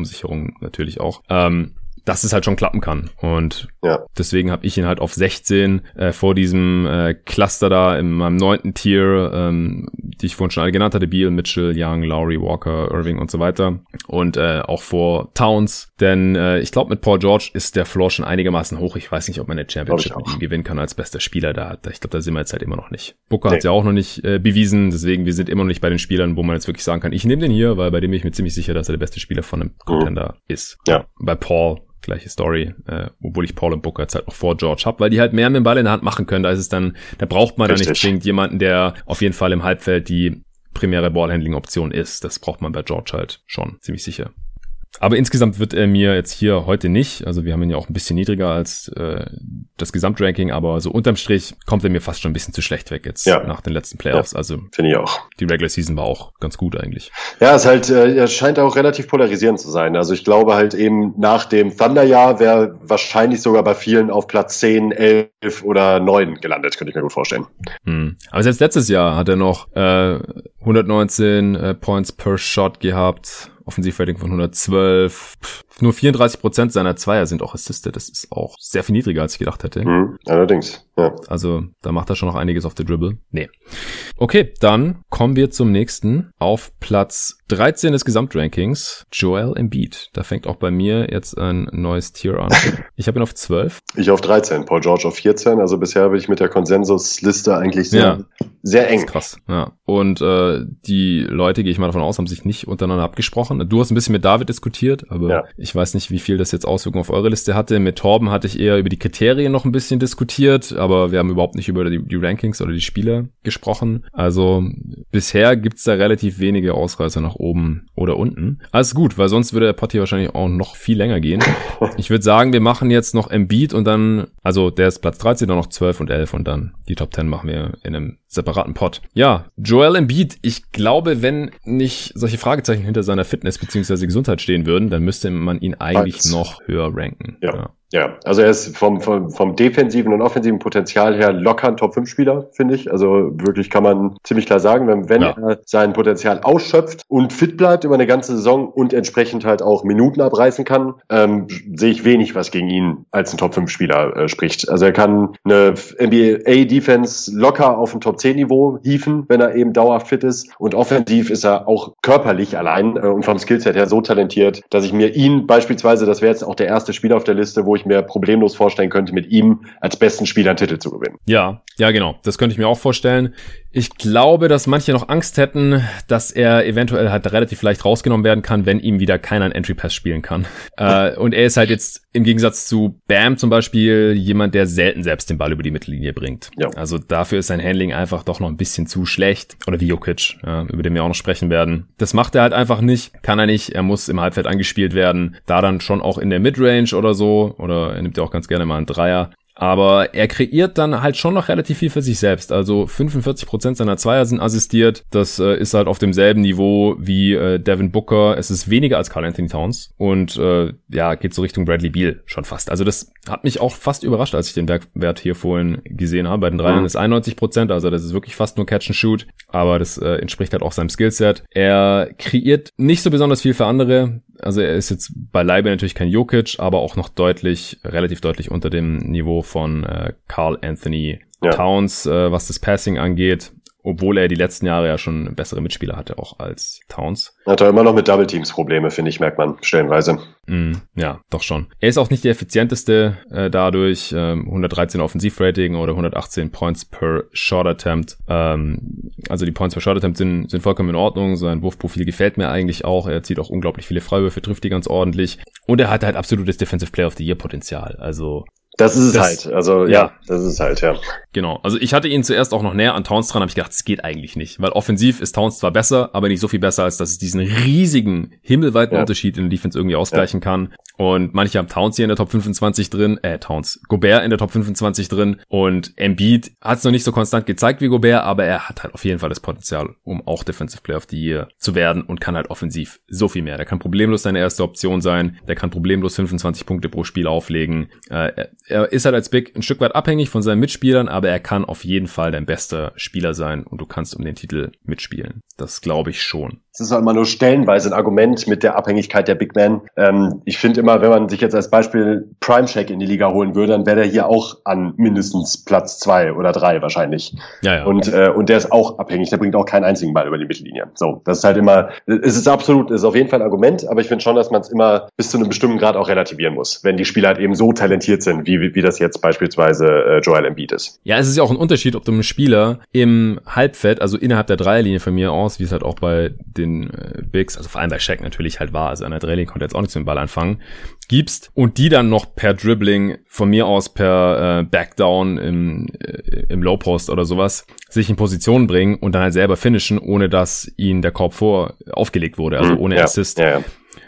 sich herum natürlich auch. Ähm, dass es halt schon klappen kann. Und ja. deswegen habe ich ihn halt auf 16 äh, vor diesem äh, Cluster da in meinem neunten Tier, ähm, die ich vorhin schon alle genannt hatte, Beal, Mitchell, Young, Lowry, Walker, Irving und so weiter. Und äh, auch vor Towns, denn äh, ich glaube, mit Paul George ist der Floor schon einigermaßen hoch. Ich weiß nicht, ob man eine Championship mit ihm gewinnen kann als bester Spieler da. Ich glaube, da sind wir jetzt halt immer noch nicht. Booker nee. hat ja auch noch nicht äh, bewiesen, deswegen wir sind immer noch nicht bei den Spielern, wo man jetzt wirklich sagen kann, ich nehme den hier, weil bei dem bin ich mir ziemlich sicher, dass er der beste Spieler von einem mhm. Contender mhm. ist. Ja. Bei Paul gleiche Story, äh, obwohl ich Paul und Booker jetzt halt noch vor George habe, weil die halt mehr mit dem Ball in der Hand machen können. Da ist es dann, da braucht man Richtig. dann nicht zwingend jemanden, der auf jeden Fall im Halbfeld die primäre Ballhandling-Option ist. Das braucht man bei George halt schon, ziemlich sicher. Aber insgesamt wird er mir jetzt hier heute nicht, also wir haben ihn ja auch ein bisschen niedriger als äh, das Gesamtranking, aber so unterm Strich kommt er mir fast schon ein bisschen zu schlecht weg jetzt ja. nach den letzten Playoffs. Ja, also finde ich auch. Die Regular Season war auch ganz gut eigentlich. Ja, es halt, äh, er scheint auch relativ polarisierend zu sein. Also ich glaube halt eben nach dem Thunderjahr wäre wahrscheinlich sogar bei vielen auf Platz 10, 11 oder 9 gelandet, könnte ich mir gut vorstellen. Hm. Aber selbst letztes Jahr hat er noch äh, 119 äh, Points per Shot gehabt Offensivrating von 112. Nur 34 Prozent seiner Zweier sind auch Assisted. Das ist auch sehr viel niedriger, als ich gedacht hätte. Mhm, allerdings, ja. Also, da macht er schon noch einiges auf der Dribble. Nee. Okay, dann kommen wir zum nächsten. Auf Platz 13 des Gesamtrankings, Joel Embiid. Da fängt auch bei mir jetzt ein neues Tier an. Ich habe ihn auf 12. Ich auf 13, Paul George auf 14. Also bisher bin ich mit der Konsensusliste eigentlich sehr, ja. sehr eng. krass, ja. Und äh, die Leute, gehe ich mal davon aus, haben sich nicht untereinander abgesprochen. Du hast ein bisschen mit David diskutiert, aber ja. Ich weiß nicht, wie viel das jetzt Auswirkungen auf eure Liste hatte. Mit Torben hatte ich eher über die Kriterien noch ein bisschen diskutiert, aber wir haben überhaupt nicht über die, die Rankings oder die Spiele gesprochen. Also bisher gibt's da relativ wenige Ausreißer nach oben oder unten. Alles gut, weil sonst würde der Party wahrscheinlich auch noch viel länger gehen. Ich würde sagen, wir machen jetzt noch Embiid und dann, also der ist Platz 13, dann noch 12 und 11 und dann die Top 10 machen wir in einem separaten Pod. Ja, Joel Embiid, ich glaube, wenn nicht solche Fragezeichen hinter seiner Fitness bzw. Gesundheit stehen würden, dann müsste man ihn eigentlich Als, noch höher ranken. Ja. ja. Ja, also er ist vom, vom, vom defensiven und offensiven Potenzial her locker ein Top-5-Spieler, finde ich. Also wirklich kann man ziemlich klar sagen, wenn, wenn ja. er sein Potenzial ausschöpft und fit bleibt über eine ganze Saison und entsprechend halt auch Minuten abreißen kann, ähm, sehe ich wenig, was gegen ihn als ein Top-5-Spieler äh, spricht. Also er kann eine NBA-Defense locker auf ein Top-10-Niveau hieven, wenn er eben dauerhaft fit ist. Und offensiv ist er auch körperlich allein äh, und vom Skillset her so talentiert, dass ich mir ihn beispielsweise, das wäre jetzt auch der erste Spieler auf der Liste, wo ich mir problemlos vorstellen könnte, mit ihm als besten Spieler einen Titel zu gewinnen. Ja, ja, genau. Das könnte ich mir auch vorstellen. Ich glaube, dass manche noch Angst hätten, dass er eventuell halt relativ leicht rausgenommen werden kann, wenn ihm wieder keiner einen Entry Pass spielen kann. äh, und er ist halt jetzt im Gegensatz zu Bam zum Beispiel jemand, der selten selbst den Ball über die Mittellinie bringt. Ja. Also dafür ist sein Handling einfach doch noch ein bisschen zu schlecht. Oder wie Jokic, ja, über den wir auch noch sprechen werden. Das macht er halt einfach nicht, kann er nicht. Er muss im Halbfeld angespielt werden. Da dann schon auch in der Midrange oder so. Oder er nimmt ja auch ganz gerne mal einen Dreier. Aber er kreiert dann halt schon noch relativ viel für sich selbst. Also 45% seiner Zweier sind assistiert. Das äh, ist halt auf demselben Niveau wie äh, Devin Booker. Es ist weniger als Carl Anthony Towns. Und äh, ja, geht so Richtung Bradley Beal schon fast. Also das hat mich auch fast überrascht, als ich den Wert hier vorhin gesehen habe. Bei den Dreiern mhm. ist 91%, also das ist wirklich fast nur Catch and Shoot. Aber das äh, entspricht halt auch seinem Skillset. Er kreiert nicht so besonders viel für andere. Also er ist jetzt beileibe natürlich kein Jokic, aber auch noch deutlich, relativ deutlich unter dem Niveau von äh, Carl Anthony ja. Towns, äh, was das Passing angeht obwohl er die letzten Jahre ja schon bessere Mitspieler hatte, auch als Towns. Hat er immer noch mit Double Teams Probleme, finde ich, merkt man stellenweise. Mm, ja, doch schon. Er ist auch nicht der effizienteste äh, dadurch. Ähm, 113 Offensivrating oder 118 Points per Shot Attempt. Ähm, also die Points per Shot Attempt sind, sind vollkommen in Ordnung. Sein Wurfprofil gefällt mir eigentlich auch. Er zieht auch unglaublich viele Freiwürfe, trifft die ganz ordentlich. Und er hat halt absolutes Defensive Player of the Year Potenzial. Also das ist es das, halt. Also ja, ja, das ist es halt, ja. Genau. Also ich hatte ihn zuerst auch noch näher an Towns dran, habe ich gedacht, das geht eigentlich nicht. Weil offensiv ist Towns zwar besser, aber nicht so viel besser, als dass es diesen riesigen, himmelweiten ja. Unterschied in der Defense irgendwie ausgleichen ja. kann. Und manche haben Towns hier in der Top 25 drin, äh, Towns, Gobert in der Top 25 drin und Embiid hat es noch nicht so konstant gezeigt wie Gobert, aber er hat halt auf jeden Fall das Potenzial, um auch Defensive Player of the Year zu werden und kann halt offensiv so viel mehr. Der kann problemlos seine erste Option sein, der kann problemlos 25 Punkte pro Spiel auflegen. Äh, er ist halt als Big ein Stück weit abhängig von seinen Mitspielern, aber er kann auf jeden Fall dein bester Spieler sein und du kannst um den Titel mitspielen. Das glaube ich schon. Es ist immer nur stellenweise ein Argument mit der Abhängigkeit der Big Man. Ähm, ich finde immer, wenn man sich jetzt als Beispiel Prime Check in die Liga holen würde, dann wäre der hier auch an mindestens Platz zwei oder drei wahrscheinlich. Ja, ja. Und, äh, und der ist auch abhängig, der bringt auch keinen einzigen Ball über die Mittellinie. So, das ist halt immer, es ist absolut, es ist auf jeden Fall ein Argument, aber ich finde schon, dass man es immer bis zu einem bestimmten Grad auch relativieren muss, wenn die Spieler halt eben so talentiert sind, wie, wie, wie das jetzt beispielsweise äh, Joel Embiid ist. Ja, es ist ja auch ein Unterschied, ob du einem Spieler im Halbfeld, also innerhalb der Dreierlinie von mir aus, wie es halt auch bei den äh, Bigs, also vor allem bei Shaq natürlich halt war, also an der Dreierlinie konnte er jetzt auch nichts mit dem Ball anfangen, gibst und die dann noch per Dribbling von mir aus per äh, Backdown im, äh, im Low Post oder sowas sich in Position bringen und dann halt selber finishen, ohne dass ihnen der Korb vor aufgelegt wurde, also mhm. ohne ja, Assist. Ja, ja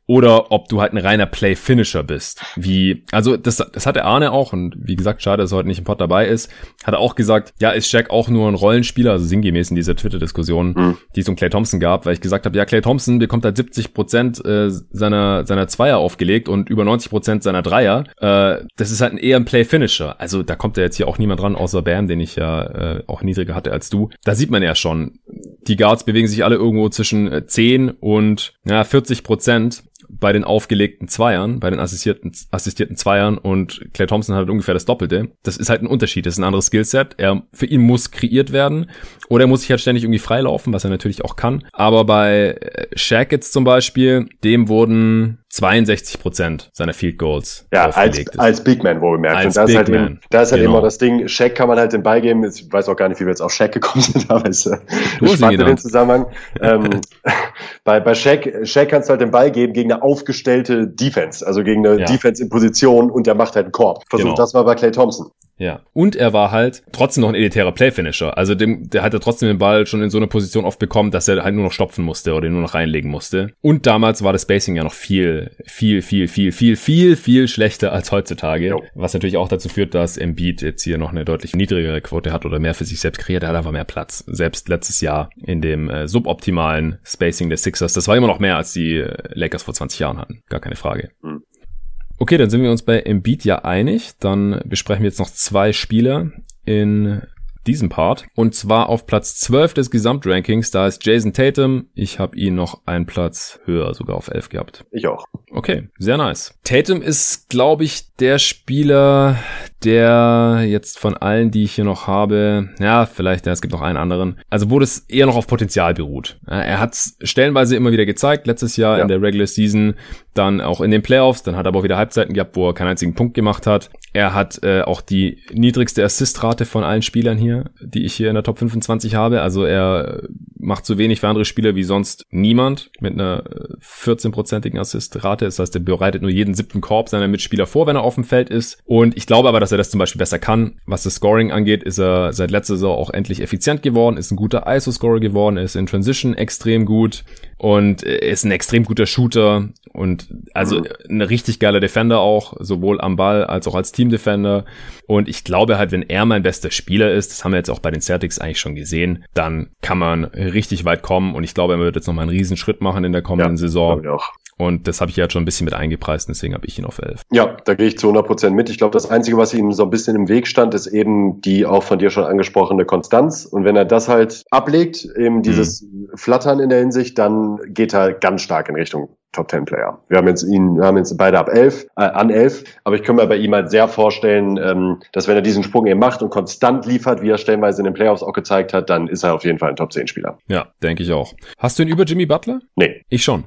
oder ob du halt ein reiner Play-Finisher bist. Wie, also das, das hat der Arne auch und wie gesagt, schade, dass er heute nicht im Pod dabei ist, hat er auch gesagt, ja, ist Jack auch nur ein Rollenspieler, also sinngemäß in dieser Twitter-Diskussion, mhm. die es um Clay Thompson gab, weil ich gesagt habe, ja, Clay Thompson bekommt halt 70 Prozent äh, seiner, seiner Zweier aufgelegt und über 90 Prozent seiner Dreier. Äh, das ist halt ein, eher ein Play-Finisher. Also da kommt ja jetzt hier auch niemand dran, außer Bam, den ich ja äh, auch niedriger hatte als du. Da sieht man ja schon, die Guards bewegen sich alle irgendwo zwischen 10 und ja, 40 Prozent bei den aufgelegten Zweiern, bei den assistierten, assistierten Zweiern und Clay Thompson hat ungefähr das Doppelte. Das ist halt ein Unterschied, das ist ein anderes Skillset. Er, für ihn muss kreiert werden oder er muss sich halt ständig irgendwie freilaufen, was er natürlich auch kann. Aber bei äh, Shaq jetzt zum Beispiel, dem wurden 62 Prozent seiner Field Goals ja, als, als Big Man wohlgemerkt. Als und das Big ist halt, Man. Eben, das ist halt genau. immer das Ding. Shaq kann man halt den Ball geben. Ich weiß auch gar nicht, wie wir jetzt auf Shaq gekommen sind, aber es ist äh, spannend in den Zusammenhang. ähm, bei, bei Shaq, Shaq kannst du halt den Ball geben gegen eine aufgestellte Defense, also gegen eine ja. Defense in Position und der macht halt einen Korb. Versucht genau. das mal bei Clay Thompson. Ja. Und er war halt trotzdem noch ein elitärer Playfinisher. Also dem, der hatte trotzdem den Ball schon in so eine Position oft bekommen, dass er halt nur noch stopfen musste oder ihn nur noch reinlegen musste. Und damals war das Spacing ja noch viel, viel, viel, viel, viel, viel, viel schlechter als heutzutage. Jo. Was natürlich auch dazu führt, dass Embiid jetzt hier noch eine deutlich niedrigere Quote hat oder mehr für sich selbst kreiert. Er hat einfach mehr Platz. Selbst letztes Jahr in dem äh, suboptimalen Spacing des Sixers. Das war immer noch mehr als die äh, Lakers vor 20 Jahren hatten. Gar keine Frage. Hm. Okay, dann sind wir uns bei Embiid ja einig. Dann besprechen wir jetzt noch zwei Spieler in diesem Part. Und zwar auf Platz 12 des Gesamtrankings. Da ist Jason Tatum. Ich habe ihn noch einen Platz höher, sogar auf 11 gehabt. Ich auch. Okay, sehr nice. Tatum ist, glaube ich, der Spieler, der jetzt von allen, die ich hier noch habe, ja, vielleicht, ja, es gibt noch einen anderen, also wo das eher noch auf Potenzial beruht. Er hat stellenweise immer wieder gezeigt, letztes Jahr ja. in der Regular Season, dann auch in den Playoffs, dann hat er aber auch wieder Halbzeiten gehabt, wo er keinen einzigen Punkt gemacht hat. Er hat äh, auch die niedrigste Assistrate von allen Spielern hier, die ich hier in der Top 25 habe. Also er macht so wenig für andere Spieler wie sonst niemand mit einer 14-prozentigen Assistrate. Das heißt, er bereitet nur jeden siebten Korb seiner Mitspieler vor, wenn er auf dem Feld ist. Und ich glaube aber, dass er das zum Beispiel besser kann. Was das Scoring angeht, ist er seit letzter Saison auch endlich effizient geworden, ist ein guter ISO-Scorer geworden, ist in Transition extrem gut und ist ein extrem guter Shooter und also mhm. ein richtig geiler Defender auch, sowohl am Ball als auch als Team-Defender. Und ich glaube halt, wenn er mein bester Spieler ist, das haben wir jetzt auch bei den Celtics eigentlich schon gesehen, dann kann man richtig weit kommen. Und ich glaube, er wird jetzt nochmal einen riesen Schritt machen in der kommenden ja, Saison. Und das habe ich ja jetzt schon ein bisschen mit eingepreist, deswegen habe ich ihn auf 11. Ja, da gehe ich zu 100 Prozent mit. Ich glaube, das Einzige, was ihm so ein bisschen im Weg stand, ist eben die auch von dir schon angesprochene Konstanz. Und wenn er das halt ablegt, eben dieses mhm. Flattern in der Hinsicht, dann geht er ganz stark in Richtung Top 10 Player. Wir haben jetzt ihn, wir haben jetzt beide ab 11, äh, an 11, aber ich kann mir bei ihm halt sehr vorstellen, ähm, dass wenn er diesen Sprung eben macht und konstant liefert, wie er stellenweise in den Playoffs auch gezeigt hat, dann ist er auf jeden Fall ein Top 10 Spieler. Ja, denke ich auch. Hast du ihn über Jimmy Butler? Nee. Ich schon.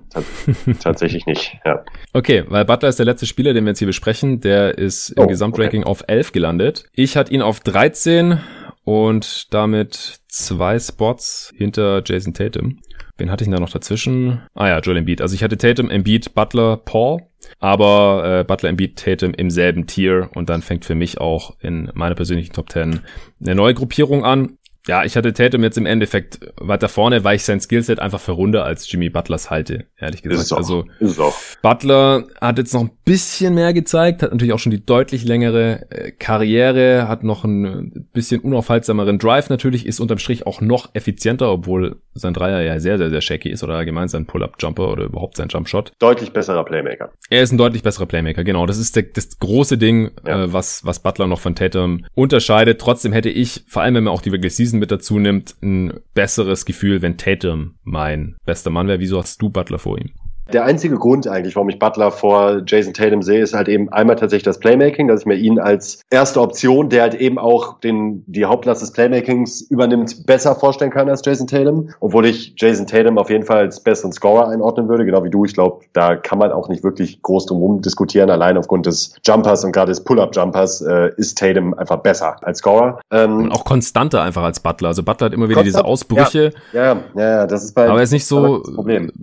Tatsächlich nicht, ja. Okay, weil Butler ist der letzte Spieler, den wir jetzt hier besprechen, der ist im oh, Gesamtranking okay. auf 11 gelandet. Ich hatte ihn auf 13 und damit zwei Spots hinter Jason Tatum. Wen hatte ich da noch dazwischen? Ah ja, Joel Embiid. Also ich hatte Tatum, Embiid, Butler, Paul. Aber äh, Butler, Embiid, Tatum im selben Tier. Und dann fängt für mich auch in meiner persönlichen Top 10 eine neue Gruppierung an ja, ich hatte Tatum jetzt im Endeffekt weiter vorne, weil ich sein Skillset einfach für runder als Jimmy Butlers halte, ehrlich gesagt. Ist auch, also ist auch. Butler hat jetzt noch ein bisschen mehr gezeigt, hat natürlich auch schon die deutlich längere äh, Karriere, hat noch ein bisschen unaufhaltsameren Drive natürlich, ist unterm Strich auch noch effizienter, obwohl sein Dreier ja sehr, sehr, sehr shaky ist oder allgemein sein Pull-Up-Jumper oder überhaupt sein Jumpshot. Deutlich besserer Playmaker. Er ist ein deutlich besserer Playmaker, genau. Das ist der, das große Ding, ja. äh, was, was Butler noch von Tatum unterscheidet. Trotzdem hätte ich, vor allem wenn man auch die Regular Season mit dazu nimmt, ein besseres Gefühl, wenn Tatum mein bester Mann wäre. Wieso hast du Butler vor ihm? Der einzige Grund eigentlich, warum ich Butler vor Jason Tatum sehe, ist halt eben einmal tatsächlich das Playmaking, dass ich mir ihn als erste Option, der halt eben auch den, die Hauptlast des Playmakings übernimmt, besser vorstellen kann als Jason Tatum. Obwohl ich Jason Tatum auf jeden Fall als besten Scorer einordnen würde, genau wie du. Ich glaube, da kann man auch nicht wirklich groß drum diskutieren. Allein aufgrund des Jumpers und gerade des Pull-Up-Jumpers äh, ist Tatum einfach besser als Scorer. Ähm, und auch konstanter einfach als Butler. Also Butler hat immer wieder diese Ausbrüche. Ja, ja, ja, das ist bei. Aber er ist nicht so,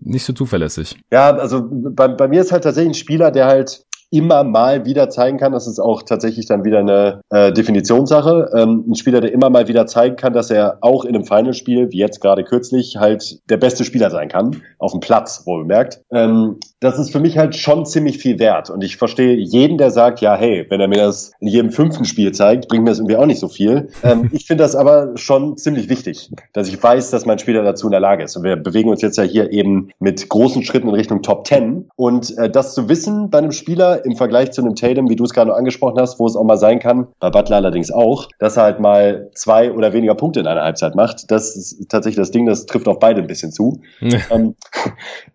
nicht so zuverlässig. Ja, ja, also bei, bei mir ist halt tatsächlich ein Spieler, der halt immer mal wieder zeigen kann, das ist auch tatsächlich dann wieder eine äh, Definitionssache, ähm, ein Spieler, der immer mal wieder zeigen kann, dass er auch in einem Finalspiel, wie jetzt gerade kürzlich, halt der beste Spieler sein kann, auf dem Platz, wohl bemerkt. Ähm, das ist für mich halt schon ziemlich viel wert und ich verstehe jeden, der sagt, ja, hey, wenn er mir das in jedem fünften Spiel zeigt, bringt mir das irgendwie auch nicht so viel. Ähm, ich finde das aber schon ziemlich wichtig, dass ich weiß, dass mein Spieler dazu in der Lage ist und wir bewegen uns jetzt ja hier eben mit großen Schritten in Richtung Top 10 und äh, das zu wissen bei einem Spieler, im Vergleich zu einem Tatum, wie du es gerade noch angesprochen hast, wo es auch mal sein kann, bei Butler allerdings auch, dass er halt mal zwei oder weniger Punkte in einer Halbzeit macht. Das ist tatsächlich das Ding, das trifft auf beide ein bisschen zu. ähm,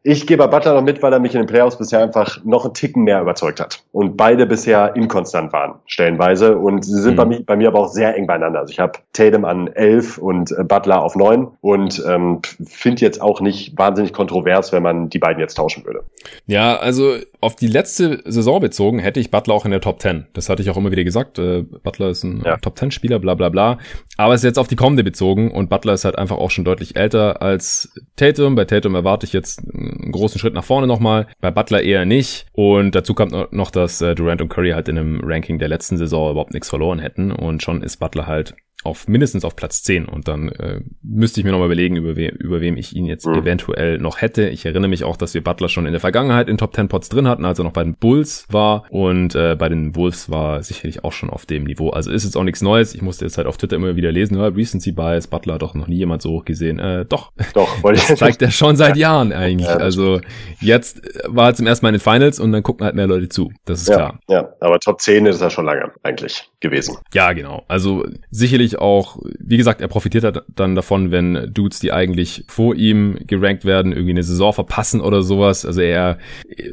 ich gehe bei Butler noch mit, weil er mich in den Playoffs bisher einfach noch einen Ticken mehr überzeugt hat. Und beide bisher inkonstant waren, stellenweise. Und sie sind mhm. bei, mir, bei mir aber auch sehr eng beieinander. Also ich habe Tatum an elf und äh, Butler auf neun und ähm, finde jetzt auch nicht wahnsinnig kontrovers, wenn man die beiden jetzt tauschen würde. Ja, also auf die letzte Saison bezogen hätte ich Butler auch in der Top 10. Das hatte ich auch immer wieder gesagt. Äh, Butler ist ein ja. Top 10 Spieler, bla bla bla. Aber es ist jetzt auf die kommende bezogen und Butler ist halt einfach auch schon deutlich älter als Tatum. Bei Tatum erwarte ich jetzt einen großen Schritt nach vorne nochmal. Bei Butler eher nicht. Und dazu kommt noch, dass äh, Durant und Curry halt in einem Ranking der letzten Saison überhaupt nichts verloren hätten. Und schon ist Butler halt auf mindestens auf Platz 10 und dann äh, müsste ich mir nochmal überlegen, über, we über wem ich ihn jetzt mhm. eventuell noch hätte. Ich erinnere mich auch, dass wir Butler schon in der Vergangenheit in Top 10 Pots drin hatten, als er noch bei den Bulls war und äh, bei den Wolves war sicherlich auch schon auf dem Niveau. Also ist jetzt auch nichts Neues. Ich musste jetzt halt auf Twitter immer wieder lesen, ja, Recency Bias, Butler doch noch nie jemand so hoch gesehen. Äh, doch. Doch, wollte das zeigt er schon seit Jahren eigentlich. Ja, also jetzt war er zum ersten Mal in den Finals und dann gucken halt mehr Leute zu. Das ist ja, klar. Ja, aber Top 10 ist er schon lange eigentlich gewesen. Ja, genau. Also sicherlich auch wie gesagt, er profitiert halt dann davon, wenn Dudes, die eigentlich vor ihm gerankt werden, irgendwie eine Saison verpassen oder sowas. Also er,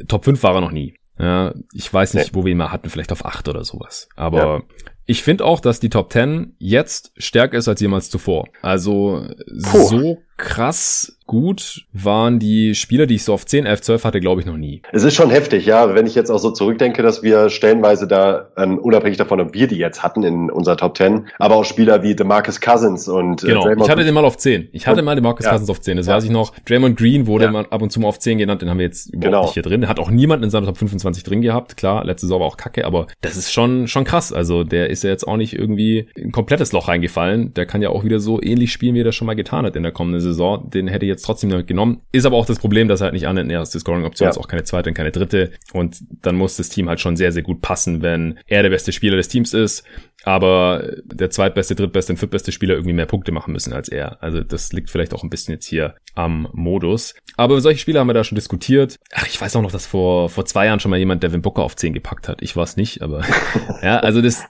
Top 5 war er noch nie. Ja, ich weiß nicht, wo wir ihn mal hatten, vielleicht auf 8 oder sowas. Aber ja. ich finde auch, dass die Top 10 jetzt stärker ist als jemals zuvor. Also Puh. so krass gut waren die Spieler, die ich so auf 10, 11, 12 hatte, glaube ich, noch nie. Es ist schon heftig, ja. Wenn ich jetzt auch so zurückdenke, dass wir stellenweise da, ähm, unabhängig davon, ob wir die jetzt hatten in unserer Top 10, aber auch Spieler wie DeMarcus Cousins und äh, Genau, Draymond ich hatte den mal auf 10. Ich hatte mal DeMarcus ja. Cousins auf 10, das ja. weiß ich noch. Draymond Green wurde ja. mal ab und zu mal auf 10 genannt, den haben wir jetzt überhaupt genau. nicht hier drin. Hat auch niemand in seiner Top 25 drin gehabt. Klar, letzte Saison war auch kacke, aber das ist schon, schon krass. Also der ist ja jetzt auch nicht irgendwie ein komplettes Loch reingefallen. Der kann ja auch wieder so ähnlich spielen, wie er das schon mal getan hat in der kommenden Saison. Den hätte ich jetzt trotzdem damit genommen. Ist aber auch das Problem, dass er halt nicht an annimmt, erste Scoring-Option ja. ist auch keine zweite und keine dritte. Und dann muss das Team halt schon sehr, sehr gut passen, wenn er der beste Spieler des Teams ist, aber der zweitbeste, drittbeste und viertbeste Spieler irgendwie mehr Punkte machen müssen als er. Also das liegt vielleicht auch ein bisschen jetzt hier am Modus. Aber über solche Spiele haben wir da schon diskutiert. Ach, ich weiß auch noch, dass vor, vor zwei Jahren schon mal jemand Devin Booker auf 10 gepackt hat. Ich war es nicht, aber ja, also das,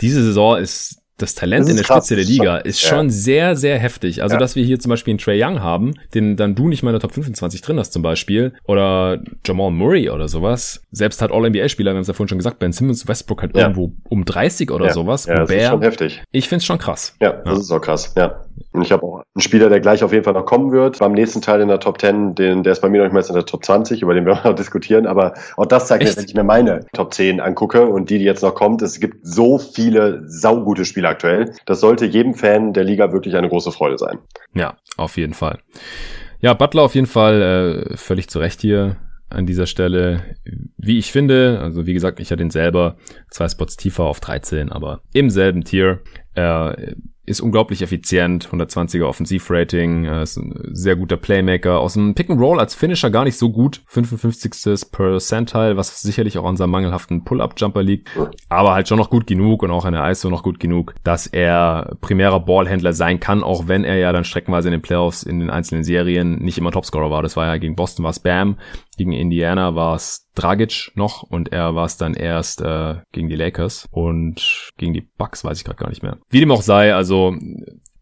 diese Saison ist das Talent das in der krass, Spitze der Liga ist schon, ja. sehr, sehr heftig. Also, ja. dass wir hier zum Beispiel einen Trey Young haben, den dann du nicht mal in der Top 25 drin hast zum Beispiel, oder Jamal Murray oder sowas. Selbst hat All-NBA-Spieler, wir haben es ja vorhin schon gesagt, Ben Simmons, Westbrook halt ja. irgendwo um 30 oder sowas. Ja, das ist schon heftig. Ich find's schon krass. Ja, das ist auch krass, ja. Und ich habe auch einen Spieler, der gleich auf jeden Fall noch kommen wird. Beim nächsten Teil in der Top 10, den, der ist bei mir noch nicht mal in der Top 20, über den wir noch diskutieren. Aber auch das zeigt mir, wenn ich mir meine Top 10 angucke und die, die jetzt noch kommt, es gibt so viele saugute Spiele aktuell. Das sollte jedem Fan der Liga wirklich eine große Freude sein. Ja, auf jeden Fall. Ja, Butler auf jeden Fall äh, völlig zu Recht hier an dieser Stelle. Wie ich finde, also wie gesagt, ich hatte ihn selber zwei Spots tiefer auf 13, aber im selben Tier. Er ist unglaublich effizient, 120er Offensivrating, ist ein sehr guter Playmaker. Aus dem Pick and Roll als Finisher gar nicht so gut, 55. Percentile, was sicherlich auch an seinem mangelhaften Pull-Up-Jumper liegt, aber halt schon noch gut genug und auch an der ISO noch gut genug, dass er primärer Ballhändler sein kann, auch wenn er ja dann streckenweise in den Playoffs in den einzelnen Serien nicht immer Topscorer war. Das war ja gegen Boston war es Bam, gegen Indiana war es Dragic noch und er war es dann erst äh, gegen die Lakers und gegen die Bucks weiß ich gerade gar nicht mehr. Wie dem auch sei, also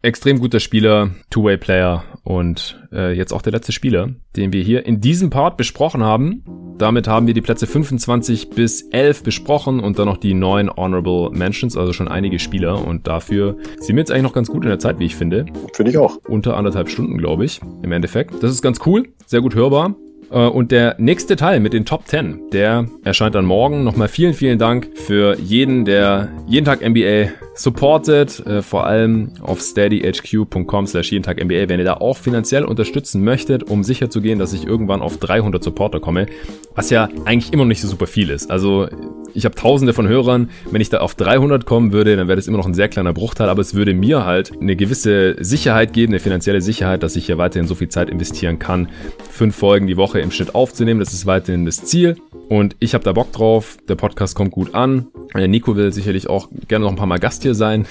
extrem guter Spieler, Two-Way-Player und äh, jetzt auch der letzte Spieler, den wir hier in diesem Part besprochen haben. Damit haben wir die Plätze 25 bis 11 besprochen und dann noch die neun Honorable Mentions, also schon einige Spieler. Und dafür sind wir jetzt eigentlich noch ganz gut in der Zeit, wie ich finde. Finde ich auch. Unter anderthalb Stunden, glaube ich, im Endeffekt. Das ist ganz cool, sehr gut hörbar. Äh, und der nächste Teil mit den Top 10, der erscheint dann morgen. Nochmal vielen, vielen Dank für jeden, der jeden Tag NBA supportet, äh, vor allem auf steadyhq.com slash jeden Tag NBA, wenn ihr da auch finanziell unterstützen möchtet, um sicherzugehen, dass ich irgendwann auf 300 Supporter komme, was ja eigentlich immer noch nicht so super viel ist. Also ich habe tausende von Hörern, wenn ich da auf 300 kommen würde, dann wäre das immer noch ein sehr kleiner Bruchteil, aber es würde mir halt eine gewisse Sicherheit geben, eine finanzielle Sicherheit, dass ich hier weiterhin so viel Zeit investieren kann, fünf Folgen die Woche im Schnitt aufzunehmen. Das ist weiterhin das Ziel. Und ich habe da Bock drauf. Der Podcast kommt gut an. Äh, Nico will sicherlich auch gerne noch ein paar Mal Gast hier sein.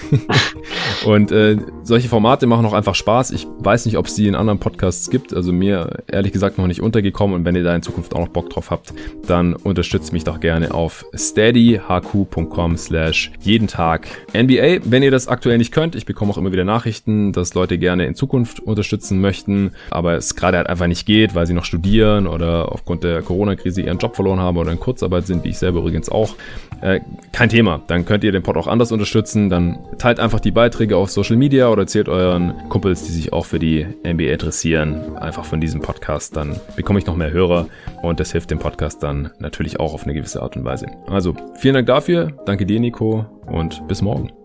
und äh, solche Formate machen auch einfach Spaß. Ich weiß nicht, ob es die in anderen Podcasts gibt. Also mir ehrlich gesagt noch nicht untergekommen. Und wenn ihr da in Zukunft auch noch Bock drauf habt, dann unterstützt mich doch gerne auf steadyhq.com slash jeden Tag NBA. Wenn ihr das aktuell nicht könnt, ich bekomme auch immer wieder Nachrichten, dass Leute gerne in Zukunft unterstützen möchten, aber es gerade halt einfach nicht geht, weil sie noch studieren oder aufgrund der Corona-Krise ihren Job verloren haben oder in Kurzarbeit sind, wie ich selber übrigens auch, äh, kein Thema. Dann könnt ihr den Pod auch anders unterstützen. Dann teilt einfach die Beiträge auf Social Media oder erzählt euren Kumpels, die sich auch für die NBA interessieren, einfach von diesem Podcast. Dann bekomme ich noch mehr Hörer und das hilft dem Podcast dann natürlich auch auf eine gewisse Art und Weise. Also vielen Dank dafür. Danke dir, Nico und bis morgen.